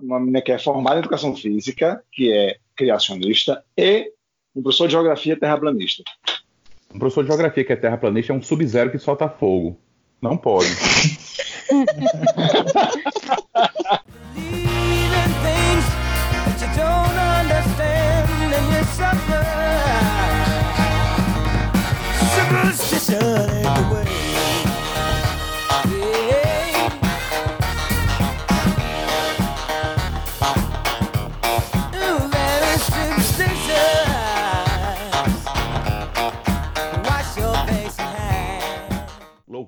Uma, menina que é formada em educação física, que é criacionista, e um professor de geografia terraplanista. Um professor de geografia que é terraplanista é um sub-zero que solta fogo. Não pode.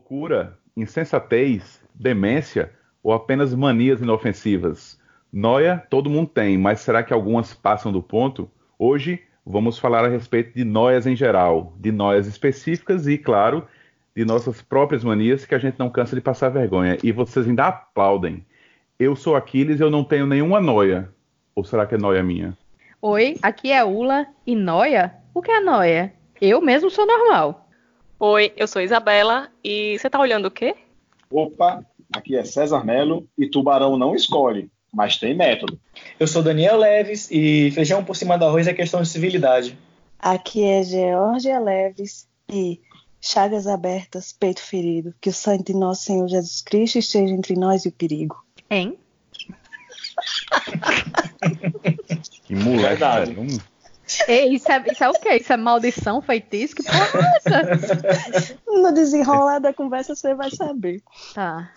Loucura, insensatez, demência ou apenas manias inofensivas? Noia todo mundo tem, mas será que algumas passam do ponto? Hoje vamos falar a respeito de noias em geral, de noias específicas e, claro, de nossas próprias manias que a gente não cansa de passar vergonha. E vocês ainda aplaudem. Eu sou Aquiles e eu não tenho nenhuma noia. Ou será que é noia minha? Oi, aqui é Ula e noia? O que é noia? Eu mesmo sou normal. Oi, eu sou Isabela e você tá olhando o quê? Opa, aqui é César Melo e tubarão não escolhe, mas tem método. Eu sou Daniel Leves e feijão por cima do arroz é questão de civilidade. Aqui é Georgia Leves e chagas abertas, peito ferido. Que o sangue de nosso Senhor Jesus Cristo esteja entre nós e o perigo. Hein? Que moleque. Verdade. velho. Ei, isso é, isso é o quê? Isso é maldição, feitiço? Que porra é essa? No desenrolar da conversa você vai saber. Tá.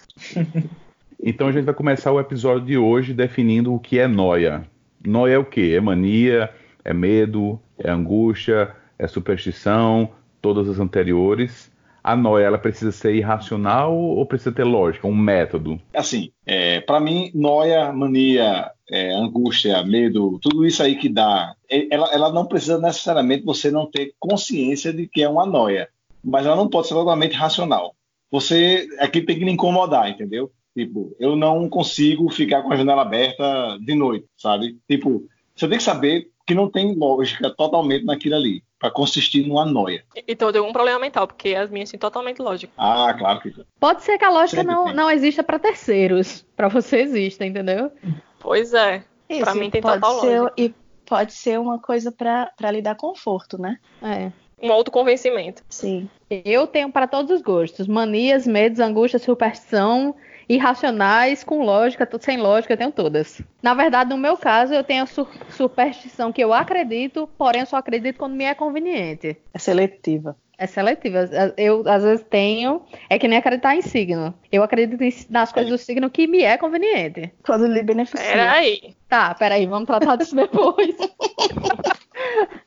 Então a gente vai começar o episódio de hoje definindo o que é noia. Noia é o quê? É mania, é medo, é angústia, é superstição, todas as anteriores. A noia, ela precisa ser irracional ou precisa ter lógica, um método? Assim, é, para mim, noia, mania, é, angústia, medo, tudo isso aí que dá, é, ela, ela não precisa necessariamente você não ter consciência de que é uma noia, mas ela não pode ser totalmente racional. Você aqui tem que lhe incomodar, entendeu? Tipo, eu não consigo ficar com a janela aberta de noite, sabe? Tipo, você tem que saber que não tem lógica totalmente naquilo ali, para consistir numa noia. Então deu um problema mental, porque as minhas têm totalmente lógica. Ah, claro que Pode ser que a lógica Sempre não, tem. não exista pra terceiros. Pra você existe, entendeu? Pois é. Pra mim tem pode total ser, lógica. E pode ser uma coisa pra pra lhe dar conforto, né? É. Um autoconvencimento. Sim. Eu tenho para todos os gostos. Manias, medos, angústia, superstição, irracionais, com lógica, sem lógica, eu tenho todas. Na verdade, no meu caso, eu tenho a su- superstição que eu acredito, porém eu só acredito quando me é conveniente. É seletiva. É seletiva. Eu, às vezes, tenho. É que nem acreditar em signo. Eu acredito em- nas coisas do signo que me é conveniente. Quando lhe beneficia. Peraí. Tá, peraí, vamos tratar disso depois.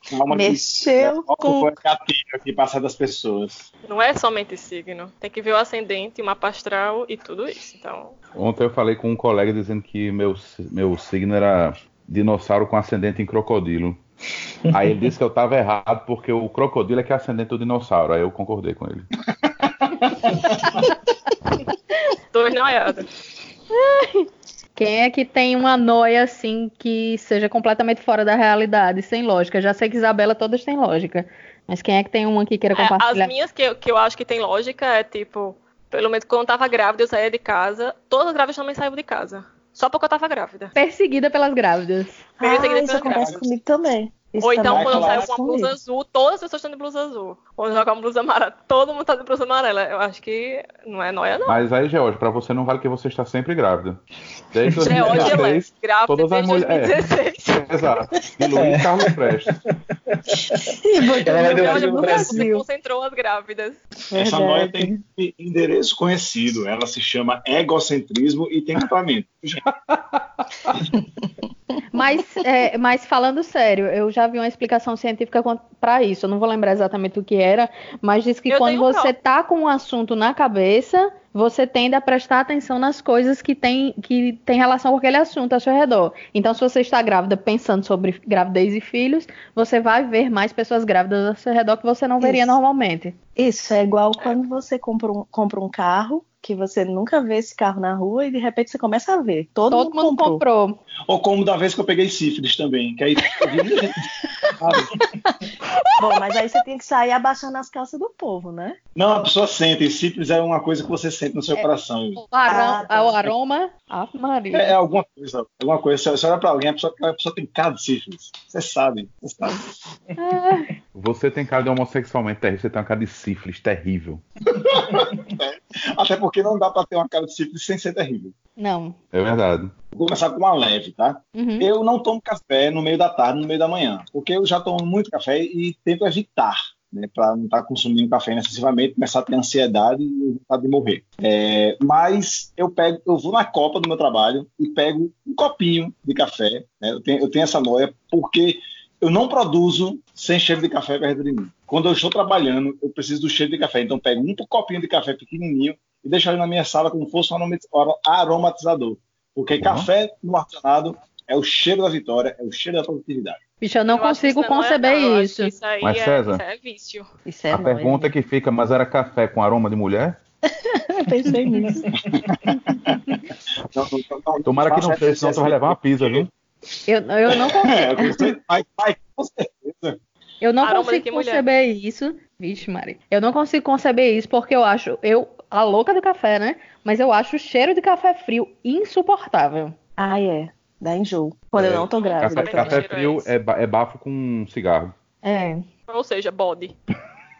Calma que- Mexeu Qual com. foi a gatilho aqui passar das pessoas? Não é somente signo. Tem que ver o ascendente, o mapa astral e tudo isso. Então, Ontem eu falei com um colega dizendo que meu, meu signo era dinossauro com ascendente em crocodilo. Aí ele disse que eu tava errado porque o crocodilo é que é ascendente do dinossauro. Aí eu concordei com ele. dois noiados. Quem é que tem uma noia assim que seja completamente fora da realidade, sem lógica? Já sei que Isabela todas têm lógica. Mas quem é que tem uma que queira É, as compartilhar? minhas que, eu- que eu acho que tem lógica é tipo, pelo menos quando eu tava grávida, eu saía de casa. Todas as grávidas também saíam de casa. Só porque eu tava grávida. Perseguida pelas grávidas. Ah, seguida isso pelas acontece grávidas. comigo também. Isso Ou então, também quando eu saio com uma blusa comigo. azul, todas as pessoas estão de blusa azul. Quando eu jogo uma blusa amarela, todo mundo tá de blusa amarela. Eu acho que não é noia, não. Mas aí, George, pra você não vale que você está sempre grávida. Desde Georgia Leve, 2016. grávida todas as desde mulheres- 2016. Exato. E Luiz Carlos Prestes. E Ela vai no um Brasil concentrou as grávidas. Essa noia tem endereço conhecido. Ela se chama egocentrismo e tem tratamento. Mas, é, mas falando sério, eu já vi uma explicação científica para isso. Eu não vou lembrar exatamente o que era, mas diz que Eu quando você prova. tá com um assunto na cabeça, você tende a prestar atenção nas coisas que tem, que tem relação com aquele assunto ao seu redor. Então, se você está grávida pensando sobre gravidez e filhos, você vai ver mais pessoas grávidas ao seu redor que você não veria Isso. normalmente. Isso é igual quando você compra um, compra um carro que você nunca vê esse carro na rua e de repente você começa a ver. Todo, Todo mundo comprou. comprou. Ou como da vez que eu peguei sífilis também, que aí? Bom, mas aí você tem que sair abaixando as calças do povo, né? Não, a pessoa sente. Sífilis é uma coisa que você sente no seu coração. O, aroma, Ah, tá. o aroma. Ave Maria. É, é alguma coisa, alguma coisa. Você olha pra alguém, a pessoa, a pessoa tem cara de sífilis. Você sabe, você sabe. Ah, Você tem cara de homossexualmente terrível, você tem uma cara de sífilis terrível. Até porque não dá pra ter uma cara de sífilis sem ser terrível. não. É verdade. Vou começar com uma leve, tá? Uhum. Eu não tomo café no meio da tarde, no meio da manhã, porque eu já tomo muito café e tento evitar, né, para não estar consumindo café excessivamente, começar a ter ansiedade e vontade de morrer. É, mas eu pego, eu vou na copa do meu trabalho e pego um copinho de café. né, eu, tenho, eu tenho essa noia porque eu não produzo sem cheiro de café perto de mim. Quando eu estou trabalhando, eu preciso do cheiro de café, então eu pego um copinho de café pequenininho e deixo ali na minha sala como se fosse um aroma- aromatizador. Porque Uhum. café no ar-condicionado é o cheiro da vitória, é o cheiro da produtividade. Bicho, eu não Eu consigo isso não é conceber não, acho isso. Isso aí Mas, é, César? isso é vício. Isso é a nóia, pergunta que fica, mas era café com aroma de mulher? Eu pensei nisso. Tomara que não seja, senão tu vai levar uma pizza, viu? Eu, eu não consigo. É, vai, vai, com certeza. Eu não Aroma consigo que mulher? conceber isso. Vixe, Mari. Eu não consigo conceber isso porque eu acho. Eu, a louca do café, né? Mas eu acho o cheiro de café frio insuportável. Ah, é. Dá enjoo. Quando eu É, não tô grávida. Café, café é frio é, é bafo com cigarro. É. Ou seja, bode.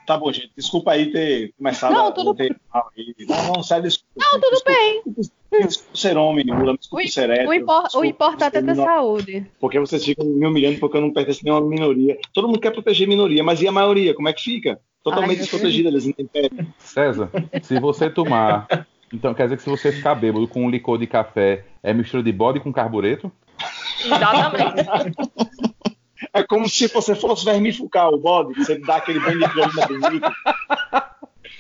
Tá bom, gente. Desculpa aí ter começado Não, a tudo- ter mal aí. Não, não, sério, desculpa. Não, tudo bem. Desculpa ser homem, Lula, desculpa O, ser hétero. o, impor- o desculpa importante é ter menor- saúde. Porque vocês ficam me humilhando porque eu não pertenço a nenhuma minoria. Todo mundo quer proteger minoria, mas e a maioria? Como é que fica? Totalmente desprotegida das intempéries. César, se você tomar. Então quer dizer que se você ficar bêbado com um licor de café, é mistura de bode com carbureto? Exatamente. É como se você fosse vermifugar o bode, você dá aquele banho de bonito.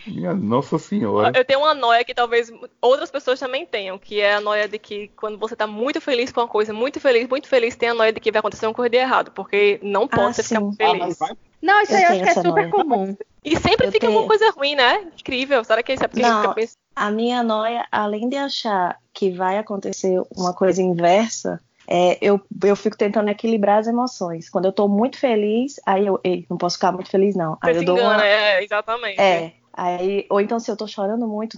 Minha Nossa Senhora. Eu tenho uma noia que talvez outras pessoas também tenham, que é a noia de que quando você tá muito feliz com uma coisa, muito feliz, muito feliz, tem a noia de que vai acontecer uma coisa de errado, porque não pode Ah, você ficar sim. Ah, feliz. vai Não, isso Eu aí eu acho que é super noia. comum. E sempre Eu fica tenho- alguma coisa ruim, né? Incrível. Será que é isso? É porque a gente Não. fica pensando. A minha noia, além de achar que vai acontecer uma coisa inversa, é, eu, eu fico tentando equilibrar as emoções. Quando eu tô muito feliz, aí eu, ei, não posso ficar muito feliz, não. Aí Você eu dou engana, uma. é, exatamente. É, aí, ou então se eu tô chorando muito,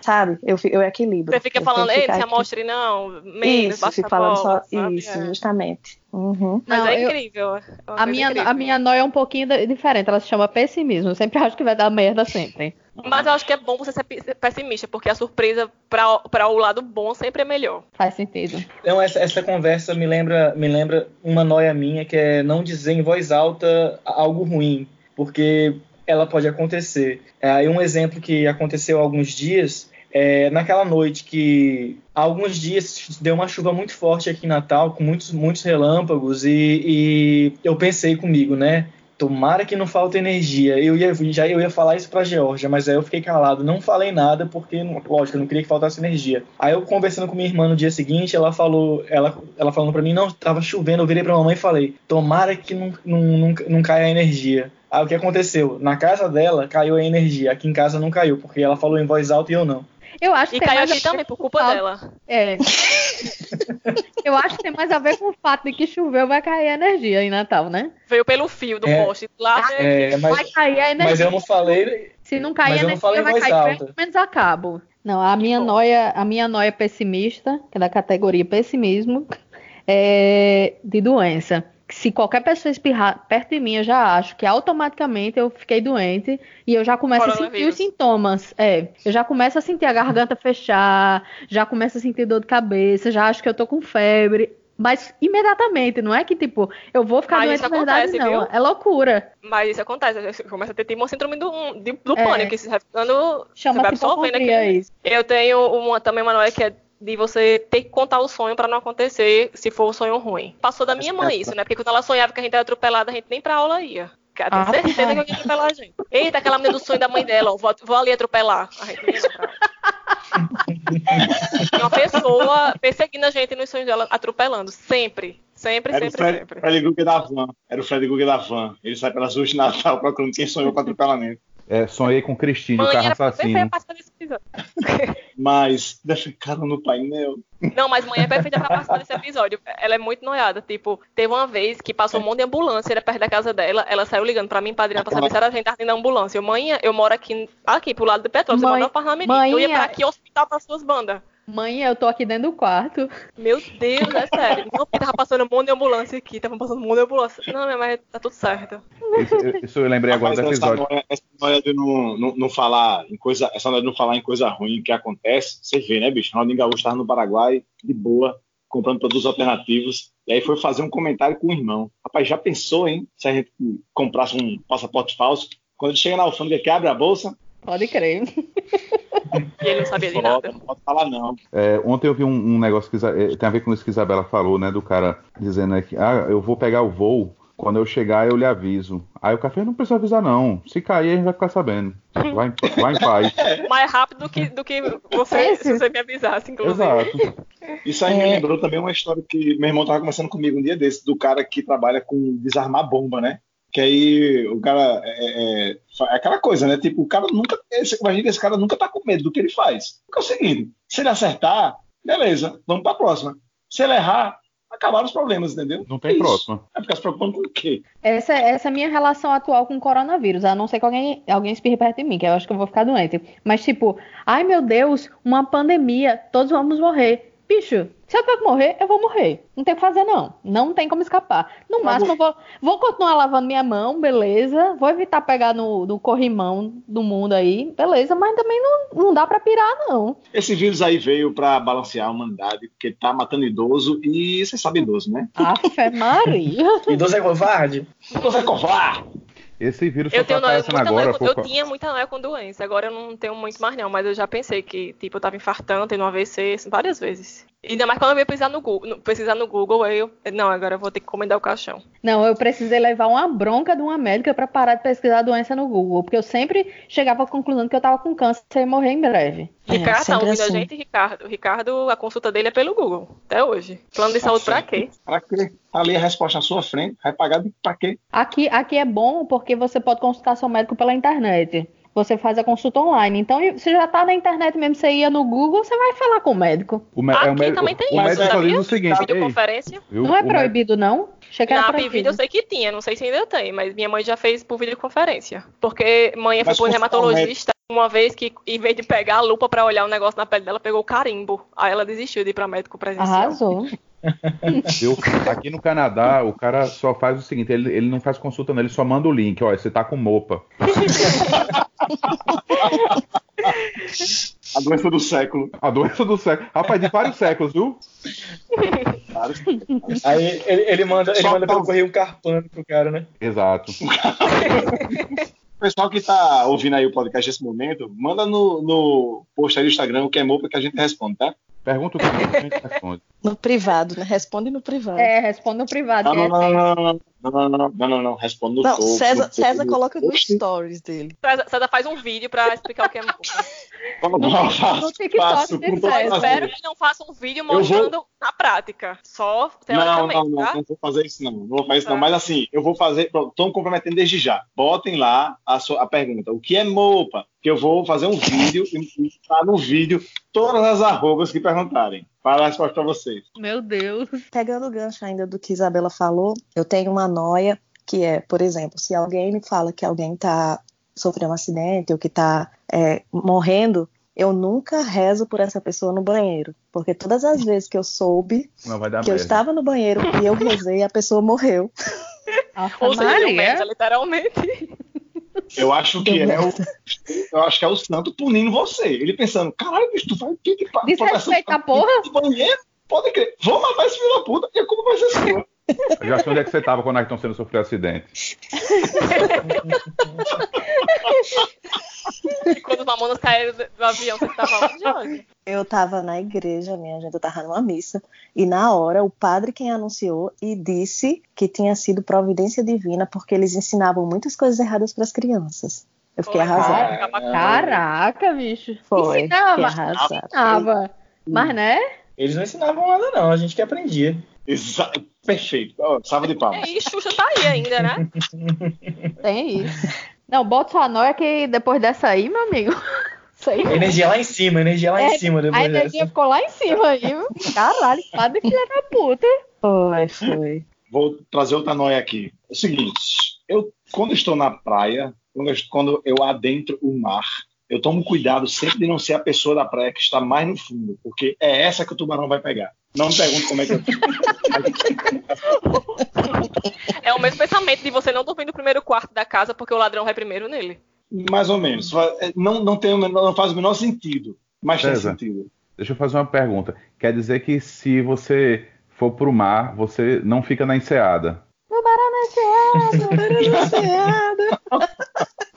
sabe? Eu, eu equilibro. Você fica Eu falando, ei, ficar se amostre não, menos, Isso, baixa fico a falando bola, só sabe? isso, É. justamente. Uhum. Mas Não, é eu- incrível. é A minha, incrível. a minha noia é um pouquinho diferente. Ela se chama pessimismo. Eu sempre acho que vai dar merda sempre. Mas eu acho que é bom você ser pe- pessimista, porque a surpresa pra, pra o lado bom sempre é melhor. Faz sentido. Então, essa, essa conversa me lembra, me lembra uma noia minha, que é não dizer em voz alta algo ruim, porque ela pode acontecer. É, Aí um exemplo que aconteceu há alguns dias, é, naquela noite que há alguns dias deu uma chuva muito forte aqui em Natal, com muitos, muitos relâmpagos, e, e eu pensei comigo, né? Tomara que não falte energia. Eu ia, já eu ia falar isso pra Georgia, mas aí eu fiquei calado, não falei nada, porque, lógico, eu não queria que faltasse energia. Aí eu conversando com minha irmã no dia seguinte, ela falou, ela, ela falando pra mim, não, tava chovendo, eu virei pra mamãe e falei, tomara que não, não, não, não caia a energia. Aí o que aconteceu? Na casa dela caiu a energia, aqui em casa não caiu, porque ela falou em voz alta e eu não. Eu acho que E tem caiu aqui também, por culpa dela. É. Eu acho que tem mais a ver com o fato de que choveu vai cair a energia em Natal, né? Veio pelo fio do É. poste. Lá É, Vai mas, cair a energia. mas eu não falei, Se não cair mas a eu não falei energia, vai cair alta. pelo menos a cabo. Não, a minha noia, a minha noia pessimista, que é da categoria pessimismo, é de doença. Se qualquer pessoa espirrar perto de mim, eu já acho que automaticamente eu fiquei doente e eu já começo a sentir os sintomas. É, eu já começo a sentir a garganta fechar, já começo a sentir dor de cabeça, já acho que eu tô com febre. Mas imediatamente, não é que tipo, eu vou ficar Mas doente de verdade, não. viu? É loucura. Mas isso acontece. Começa a ter tipo, uma síndrome do, do É. pânico, que você vai ficando. Chama-se hipocondria aquele- isso. Eu tenho uma, também uma noia que é de você ter que contar o sonho pra não acontecer se for um sonho ruim. Passou da minha mãe isso, né? Porque quando ela sonhava que a gente era atropelada, a gente nem pra aula ia. Ela Ah, tem certeza pai. que alguém ia atropelar a gente. Eita, aquela menina do sonho da mãe dela, ó, vou, vou ali atropelar. A gente. Tinha uma pessoa perseguindo a gente nos sonhos dela, atropelando. Sempre. Sempre, Era o sempre, Fred, sempre. Fred da van. Era o Fred Krueger da van. Ele sai pelas ruas de Natal procurando quem sonhou com atropelamento. É, sonhei com Cristina, o carro assassino. pra participar desse episódio. Mas defecaram no painel. Não, mas mãe é perfeita pra participar desse episódio. Ela é muito noiada. Tipo, teve uma vez que passou um monte de ambulância, era perto da casa dela. Ela saiu ligando pra mim, padrinha, pra saber se era a gente tava da ambulância. Eu, mãe, eu moro aqui, aqui pro lado do petróleo. Você Mãe- mora no apartamento. Eu ia mãe, pra aqui hospital pras suas bandas. Mãe, eu tô aqui dentro do quarto. Meu Deus, é sério. Não, porque tava passando um monte de ambulância aqui. Tava passando um monte de ambulância. Não, minha mãe, tá tudo certo. Isso, isso eu lembrei agora do Mas essa episódio. essa noia de não, não, não falar em coisa, essa noia de não falar em coisa ruim que acontece, você vê, né, bicho? Ronaldinho Gaúcho estava no Paraguai, de boa, comprando produtos alternativos, e aí foi fazer um comentário com o irmão. Rapaz, já pensou, hein? Se a gente comprasse um passaporte falso, quando ele chega na alfândega que abre a bolsa, Pode crer. E ele não sabia de nada. não pode falar não. É, ontem eu vi um, um negócio que é, tem a ver com isso que a Isabela falou, né? Do cara dizendo né, que ah, eu vou pegar o voo, quando eu chegar eu lhe aviso. Aí o café não precisa avisar, não. Se cair, a gente vai ficar sabendo. Vai, em- vai em paz. Mais rápido do que, do que você, se você me avisasse, inclusive. Exato. Isso aí me É. lembrou também uma história que meu irmão tava conversando comigo um dia desse, do cara que trabalha com desarmar bomba, né? Que aí o cara é, é- é aquela coisa, né? Tipo, o cara nunca. Esse, imagina que esse cara nunca tá com medo do que ele faz. Porque é o seguinte: se ele acertar, beleza, vamos pra próxima. Se ele errar, acabaram os problemas, entendeu? Não É tem isso. próxima. É ficar se preocupando com o quê? Essa, essa é a minha relação atual com o coronavírus, a não ser que alguém, alguém espirre perto de mim, que eu acho que eu vou ficar doente. Mas, tipo, ai meu Deus, uma pandemia, todos vamos morrer. Bicho, se eu tenho que morrer, eu vou morrer. Não tem o que fazer, não. Não tem como escapar. No Mas máximo, eu vou, vou continuar lavando minha mão, beleza. Vou evitar pegar no, no corrimão do mundo aí, beleza. Mas também não, não dá pra pirar, não. Esse vírus aí veio pra balancear a humanidade, porque tá matando idoso e você sabe idoso, né? Afe Maria. Idoso é covarde? Idoso é covarde! Esse vírus só Eu, tá tenho noia, aparecendo agora. noia eu tinha muita noia com doença, agora eu não tenho muito mais não, mas eu já pensei que, tipo, eu tava infartando, tendo um AVC, várias vezes. E ainda mais quando eu ia pesquisar no Google, pesquisar no Google, aí eu, não, agora eu vou ter que encomendar o caixão. Não, eu precisei levar uma bronca de uma médica pra parar de pesquisar a doença no Google, porque eu sempre chegava à conclusão que eu tava com câncer e morrer em breve. É, Ricardo, tá ouvindo assim. a gente, Ricardo? Ricardo, a consulta dele é pelo Google, até hoje. Plano de saúde pra quê? Pra quê? Tá ali a resposta na sua frente, vai pagar pra quê? Aqui, aqui é bom porque você pode consultar seu médico pela internet. Você faz a consulta online. Então, você já tá na internet mesmo, você ia no Google, você vai falar com o médico. O, mé- é o Aqui médico, também tem o isso, médico só sabia? diz o seguinte: Videoconferência. não é proibido, não? Na proibido. Pivida eu sei que tinha, não sei se ainda tem, mas minha mãe já fez por videoconferência. Porque mãe foi um reumatologista uma vez que, em vez de pegar a lupa pra olhar o negócio na pele dela, pegou o carimbo. Aí ela desistiu de ir pra médico presencial. Arrasou. viu? Aqui no Canadá, o cara só faz o seguinte: ele, ele não faz consulta, não, ele só manda o link. Olha, você tá com mopa. A doença do século. A doença do século. Rapaz, de vários séculos, viu? Aí ele, ele manda, ele Só manda pelo pausa. correio um carpano pro cara, né? Exato. O pessoal que tá ouvindo aí o podcast nesse momento, manda no, no post aí do Instagram o que é mopa que a gente responde, tá? Pergunta o que a gente responde. No privado, né? Responde no privado. É, responde no privado. Não, não, não, não, não, não, não, não, não, não, responde no Não, topo, César, no César coloca no Oxi, stories dele. César, César faz um vídeo pra explicar o que é não, não, no faço, TikTok todo César. Espero que ele não faça um vídeo mostrando na prática. Só Não, teoricamente, não, não, tá? não vou fazer isso não, não vou fazer isso não, Tá. mas assim, eu vou fazer, estou me comprometendo desde já, botem lá a, sua, a pergunta, o que é mopa? Que eu vou fazer um vídeo e tá no vídeo todas as arrobas que perguntarem, para a resposta para vocês. Meu Deus. Pegando o gancho ainda do que Isabela falou, eu tenho uma noia que é, por exemplo, se alguém me fala que alguém tá sofrendo um acidente ou que tá é, morrendo, eu nunca rezo por essa pessoa no banheiro. Porque todas as vezes que eu soube Não vai dar que eu merda. estava no banheiro e eu rezei, a pessoa morreu. Nossa, Ou seja, merda, literalmente. Eu acho que é o, eu acho que é o santo punindo você. Ele pensando, caralho, bicho, tu vai que que pa- Desrespeita a porra. de banheiro? Pode crer. Vou matar esse filho da puta e a culpa vai ser sua. Eu já sei onde é que você tava quando a Ayrton Senna sofreu acidente. E quando os mamonas caíram do, avião, você tava onde, Jorge? Eu tava na igreja, minha gente, eu tava numa missa, e na hora o padre quem anunciou e disse que tinha sido providência divina porque eles ensinavam muitas coisas erradas para as crianças. Eu fiquei arrasada. acaba com- Caraca, bicho. Foi, Ensinava. Ensinava. Mas, né? Eles não ensinavam nada, não. A gente que aprendia. Exa Perfeito. Ó, salva de palmas. E aí, Xuxa tá aí ainda, né? Tem isso. Não, bota sua noia que depois dessa aí, meu amigo. Isso aí. Energia lá em cima, energia lá É, em cima A depois energia dessa. ficou lá em cima aí. viu? Caralho, cada filha da puta. Foi, foi. Vou trazer outra noia aqui. É o seguinte, eu quando estou na praia, quando eu, quando eu adentro o mar, eu tomo cuidado sempre de não ser a pessoa da praia que está mais no fundo, porque é essa que o tubarão vai pegar. Não me pergunte como é que eu É o mesmo pensamento de você não dormir no primeiro quarto da casa porque o ladrão vai primeiro nele. Mais ou menos. Não, não, tem, não faz o menor sentido, mas tem César. sentido. Deixa eu fazer uma pergunta. Quer dizer que se você for pro mar, você não fica na enseada? Tubarão na enseada.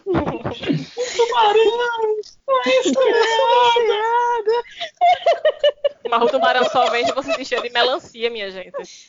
Mas o tubarão só vem se você se encher de melancia, minha gente.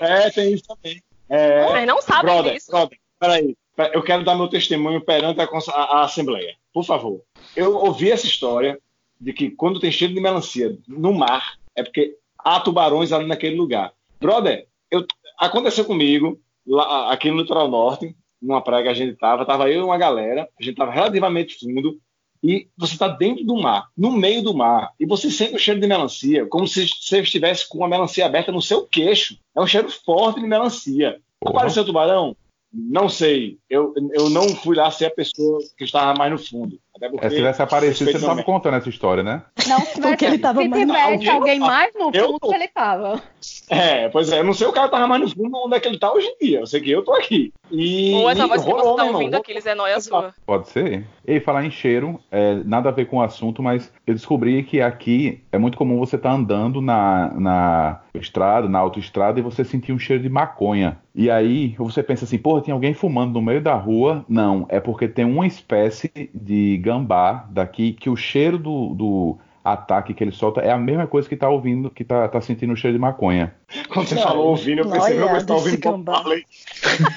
É, tem isso também. É, Vocês não sabem brother, disso. brother, peraí. Pe- Eu quero dar meu testemunho perante a, a- a Assembleia. Por favor. Eu ouvi essa história de que quando tem cheiro de melancia no mar, é porque há tubarões ali naquele lugar. Brother, eu- aconteceu comigo, lá, aqui no Litoral Norte, numa praia que a gente tava, tava eu e uma galera, a gente tava relativamente fundo, e você está dentro do mar, no meio do mar, e você sente o cheiro de melancia, como se você estivesse com uma melancia aberta no seu queixo. É um cheiro forte de melancia. Apareceu tubarão? Não sei. Eu, eu não fui lá ser a pessoa que estava mais no fundo. Até porque, É, se tivesse aparecido, você respeito estava contando essa história, né? Não, se Porque ele tava se mais no tivesse fundo. alguém mais no Eu fundo, tô. ele tava. É, pois é, eu não sei o cara tava mais no fundo onde é que ele tá hoje em dia. Eu sei que eu tô aqui. E Ou essa voz que você tá meu ouvindo aqui, eles é nóia sua. Pode ser. E falar em cheiro, é, nada a ver com o assunto, mas eu descobri que aqui é muito comum você estar andando na, na estrada, na autoestrada, e você sentir um cheiro de maconha. E aí você pensa assim, porra, tem alguém fumando no meio da rua? Não, é porque tem uma espécie de gambá daqui que o cheiro do, do ataque que ele solta é a mesma coisa que tá ouvindo, que tá, tá sentindo o cheiro de maconha. Quando você falou ouvindo, eu pensei, meu, você tá ouvindo Bob gambá. Marley.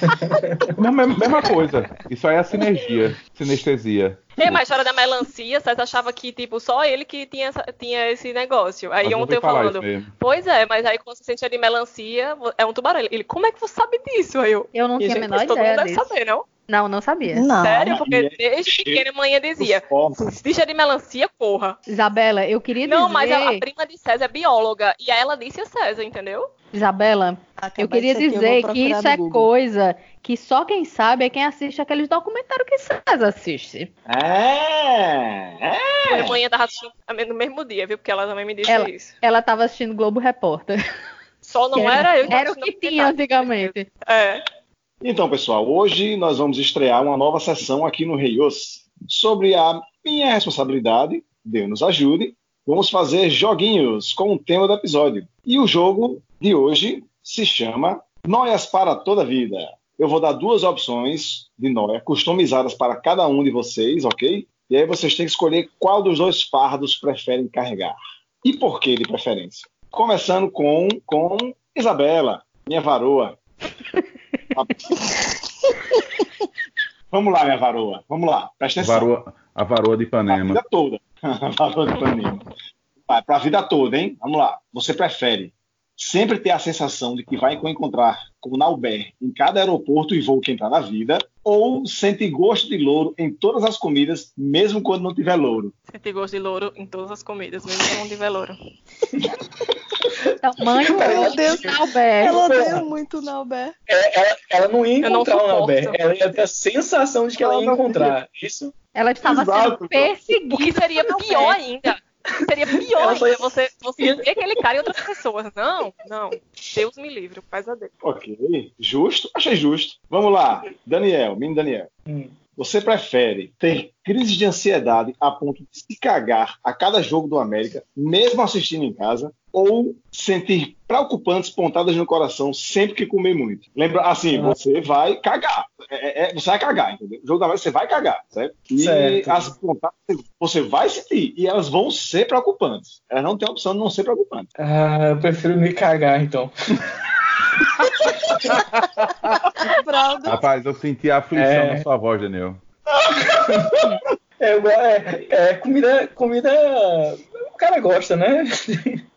Mesma, mesma coisa. Isso aí é sinergia, sinestesia. Ei, mas a história da melancia, César achava que, tipo, só ele que tinha, tinha esse negócio. Aí Mas eu ontem eu falando, pois é, mas aí quando você sente de melancia, é um tubarão. Ele, como é que você sabe disso? Aí eu, Eu não "Ih, tinha a menor mas todo ideia mundo deve saber, não? Não, não sabia. Não. Sério, porque desde pequena a mãe dizia, deixa de melancia, corra. Isabela, eu queria Não, dizer. mas a, a prima de César é bióloga, e aí ela disse a César, entendeu? Isabela, eu queria dizer que isso é coisa que só quem sabe é quem assiste aqueles documentários que César assiste. É, é. Minha mãe tava assistindo no mesmo dia, viu? Porque ela também me disse Ela- isso. Ela tava assistindo Globo Repórter. Só não Que era eu que Era o que tinha antigamente. É. Então, pessoal, hoje nós vamos estrear uma nova sessão aqui no Reios sobre a minha responsabilidade, Deus nos ajude. Vamos fazer joguinhos com o tema do episódio. E o jogo de hoje se chama Noias para toda a vida. Eu vou dar duas opções de noia customizadas para cada um de vocês, ok? E aí vocês têm que escolher qual dos dois fardos preferem carregar. E por que de preferência? Começando com, com Isabela, minha varoa. Vamos lá, minha varoa. Vamos lá. Presta atenção. Varoa- a varoa de Ipanema. vida toda. varoa de Ipanema. Vai, pra vida toda, hein? Vamos lá. Você prefere sempre ter a sensação de que vai encontrar com Nauber em cada aeroporto e voo que entrar na vida, ou sentir gosto de louro em todas as comidas, mesmo quando não tiver louro? Senti gosto de louro em todas as comidas, mesmo que não tiver louro. Tamanho Meu Deus. Alberto. Ela odeia muito o Nauber. É, ela, ela não ia Eu não encontrar o. Nauber. Ela ia ter a sensação de que ela ia Ela não encontrar. Isso. Ela estava Exato. sendo perseguida. O que seria pior ainda. Seria pior ia- você, você ver aquele cara e outras pessoas. Não, não. Deus me livre, o pesadelo. Ok, justo, achei justo. Vamos lá, Daniel, menino Daniel. Hum. Você prefere ter crise de ansiedade a ponto de se cagar a cada jogo do América, mesmo assistindo em casa, ou sentir preocupantes pontadas no coração sempre que comer muito? Lembra, assim, Ah. você vai cagar. É- é- você vai cagar, entendeu? O jogo do América você vai cagar, certo? E Certo. as pontadas você vai sentir, e elas vão ser preocupantes. Elas não têm opção de não ser preocupantes. Ah, eu prefiro me cagar, então. Rapaz, eu senti a aflição É. na sua voz, Daniel. É, é, é comida, comida. O cara gosta, né?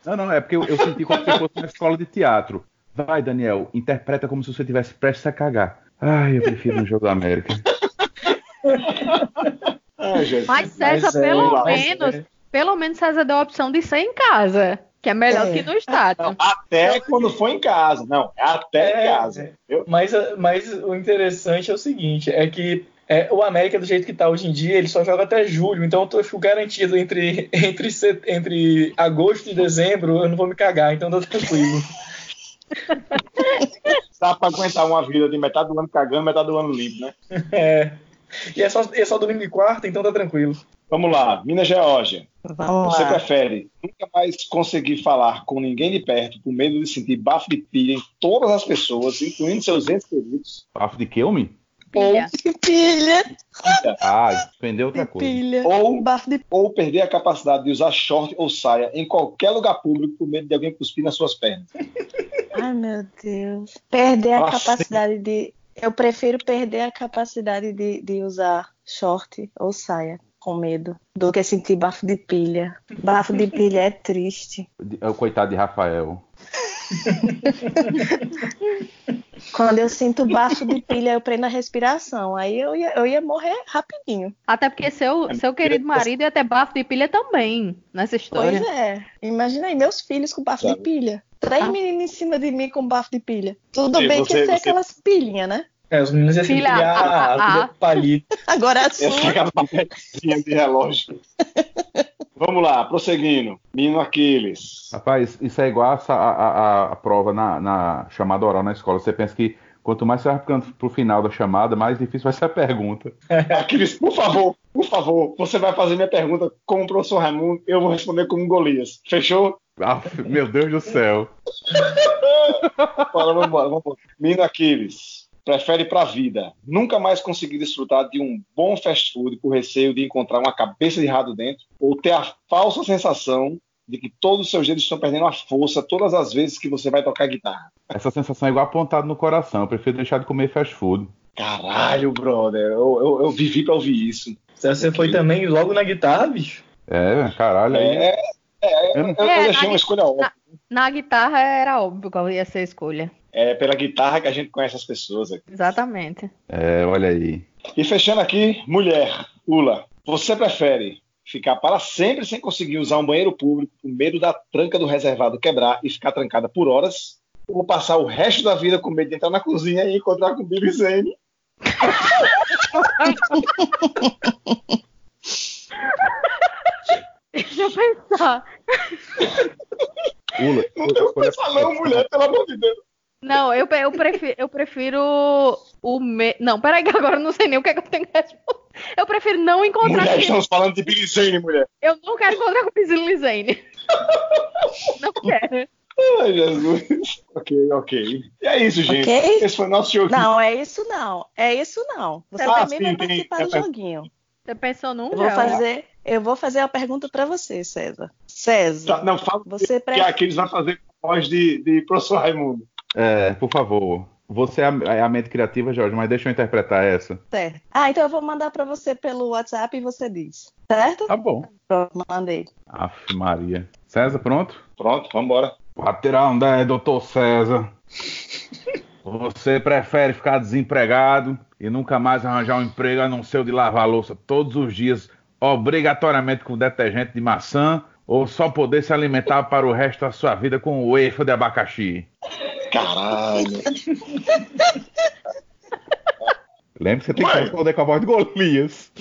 Não, não, é porque eu, eu senti como se fosse uma escola de teatro. Vai, Daniel, interpreta como se você tivesse prestes a cagar. Ai, eu prefiro um jogo da América. Ai, Jesus. Mas César, Mas é, pelo mas menos, é. pelo menos César deu a opção de ser em casa, que é melhor É. que no estádio. Não, até quando for em casa. Não, é até em casa. Eu, Mas, mas o interessante é o seguinte, é que é, o América, do jeito que tá hoje em dia, ele só joga até julho, então eu tô fico garantido entre, entre, set- entre agosto e dezembro, eu não vou me cagar, então tô tranquilo. dá pra aguentar uma vida de metade do ano cagando, metade do ano limpo, né? É. E é só, é só domingo e quarta, então tá tranquilo. Vamos lá, Minas Geórgia. Vamos Você lá. prefere nunca mais conseguir falar com ninguém de perto por medo de sentir bafo de pilha em todas as pessoas, incluindo seus entes queridos? Bafo de que, homem? Pilha. Pilha, Ah, suspendeu outra coisa. pilha. Ou, Bafo de ou perder a capacidade de usar short ou saia em qualquer lugar público por medo de alguém cuspir nas suas pernas? Ai, meu Deus. Perder a Nossa. capacidade de. Eu prefiro perder a capacidade de, de usar short ou saia com medo do que sentir bafo de pilha. Bafo de pilha é triste. É o coitado de Rafael. Quando eu sinto bafo de pilha, eu prendo a respiração. Aí eu ia, eu ia morrer rapidinho. Até porque seu, seu querido marido ia ter bafo de pilha também nessa história. Pois é. Imagina aí, meus filhos com bafo de pilha. Três Ah. meninos em cima de mim com bafo de pilha. Tudo E bem você- que ia ser você- aquelas pilhinhas, né? É, os meninos iam se Filha, criar ah, ah, a, ah. palito. Agora é sua. aquela papelzinha de relógio. Vamos lá, prosseguindo. Menino Aquiles. Rapaz, isso é igual a, a- a- prova na, na chamada oral na escola. Você pensa que quanto mais você vai ficando pro final da chamada, mais difícil vai ser a pergunta. Aquiles, por favor, por favor, você vai fazer minha pergunta como o professor Raimundo, eu vou responder como Golias. Fechou? Ah, meu Deus do céu. Bora, vamos embora, vamos embora. Menino Aquiles, prefere pra vida nunca mais conseguir desfrutar de um bom fast food por receio de encontrar uma cabeça de errado dentro ou ter a falsa sensação de que todos os seus dedos estão perdendo a força todas as vezes que você vai tocar guitarra? Essa sensação é igual apontado no coração. Eu prefiro deixar de comer fast food. Caralho, brother, eu, eu, eu vivi pra ouvir isso. Você foi também logo na guitarra, bicho? É, caralho. Aí, É, é, eu, eu É, deixei uma escolha óbvia. Na guitarra era óbvio qual ia ser a escolha. É pela guitarra que a gente conhece as pessoas aqui. Exatamente. é, olha aí. E fechando aqui, mulher, Ula, você prefere ficar para sempre sem conseguir usar um banheiro público por medo da tranca do reservado quebrar e ficar trancada por horas? Ou passar o resto da vida com medo de entrar na cozinha e encontrar com Billy Zane? Deixa eu pensar. Ula, Não tem o que pensar não, mulher, pelo amor de Deus. Não, eu, eu, prefiro, eu prefiro o. Me... Não, peraí, que agora eu não sei nem o que, é que eu tenho que responder. Eu prefiro não encontrar. Mulher, estamos falando de Billy Zane, mulher. Eu não quero encontrar com Priscila Zane. Não quero. Ai, Jesus. ok, ok. E é isso, gente. Ok? Esse foi o nosso jogo. Não, é isso não. É isso não. Você Ah, também sim, vai tem- participar do joguinho. Você pensou num Eu vou fazer, eu vou fazer a pergunta para você, César. César, Tá, não, fala você que prefere aqui eles vão fazer com voz de, de professor Raimundo. É, por favor. Você é a, é a mente criativa, Jorge, mas deixa eu interpretar essa. certo? Ah, então eu vou mandar para você pelo WhatsApp e você diz. Certo? Tá bom. Pronto, mandei. Aff, Maria. César, pronto? Pronto, vamos embora. Pode tirar um 10, doutor César. Você prefere ficar desempregado e nunca mais arranjar um emprego a não ser o de lavar louça todos os dias, obrigatoriamente com detergente de maçã, ou só poder se alimentar para o resto da sua vida com wafer de abacaxi? Caralho. Lembre que você tem que responder com a voz de Golias.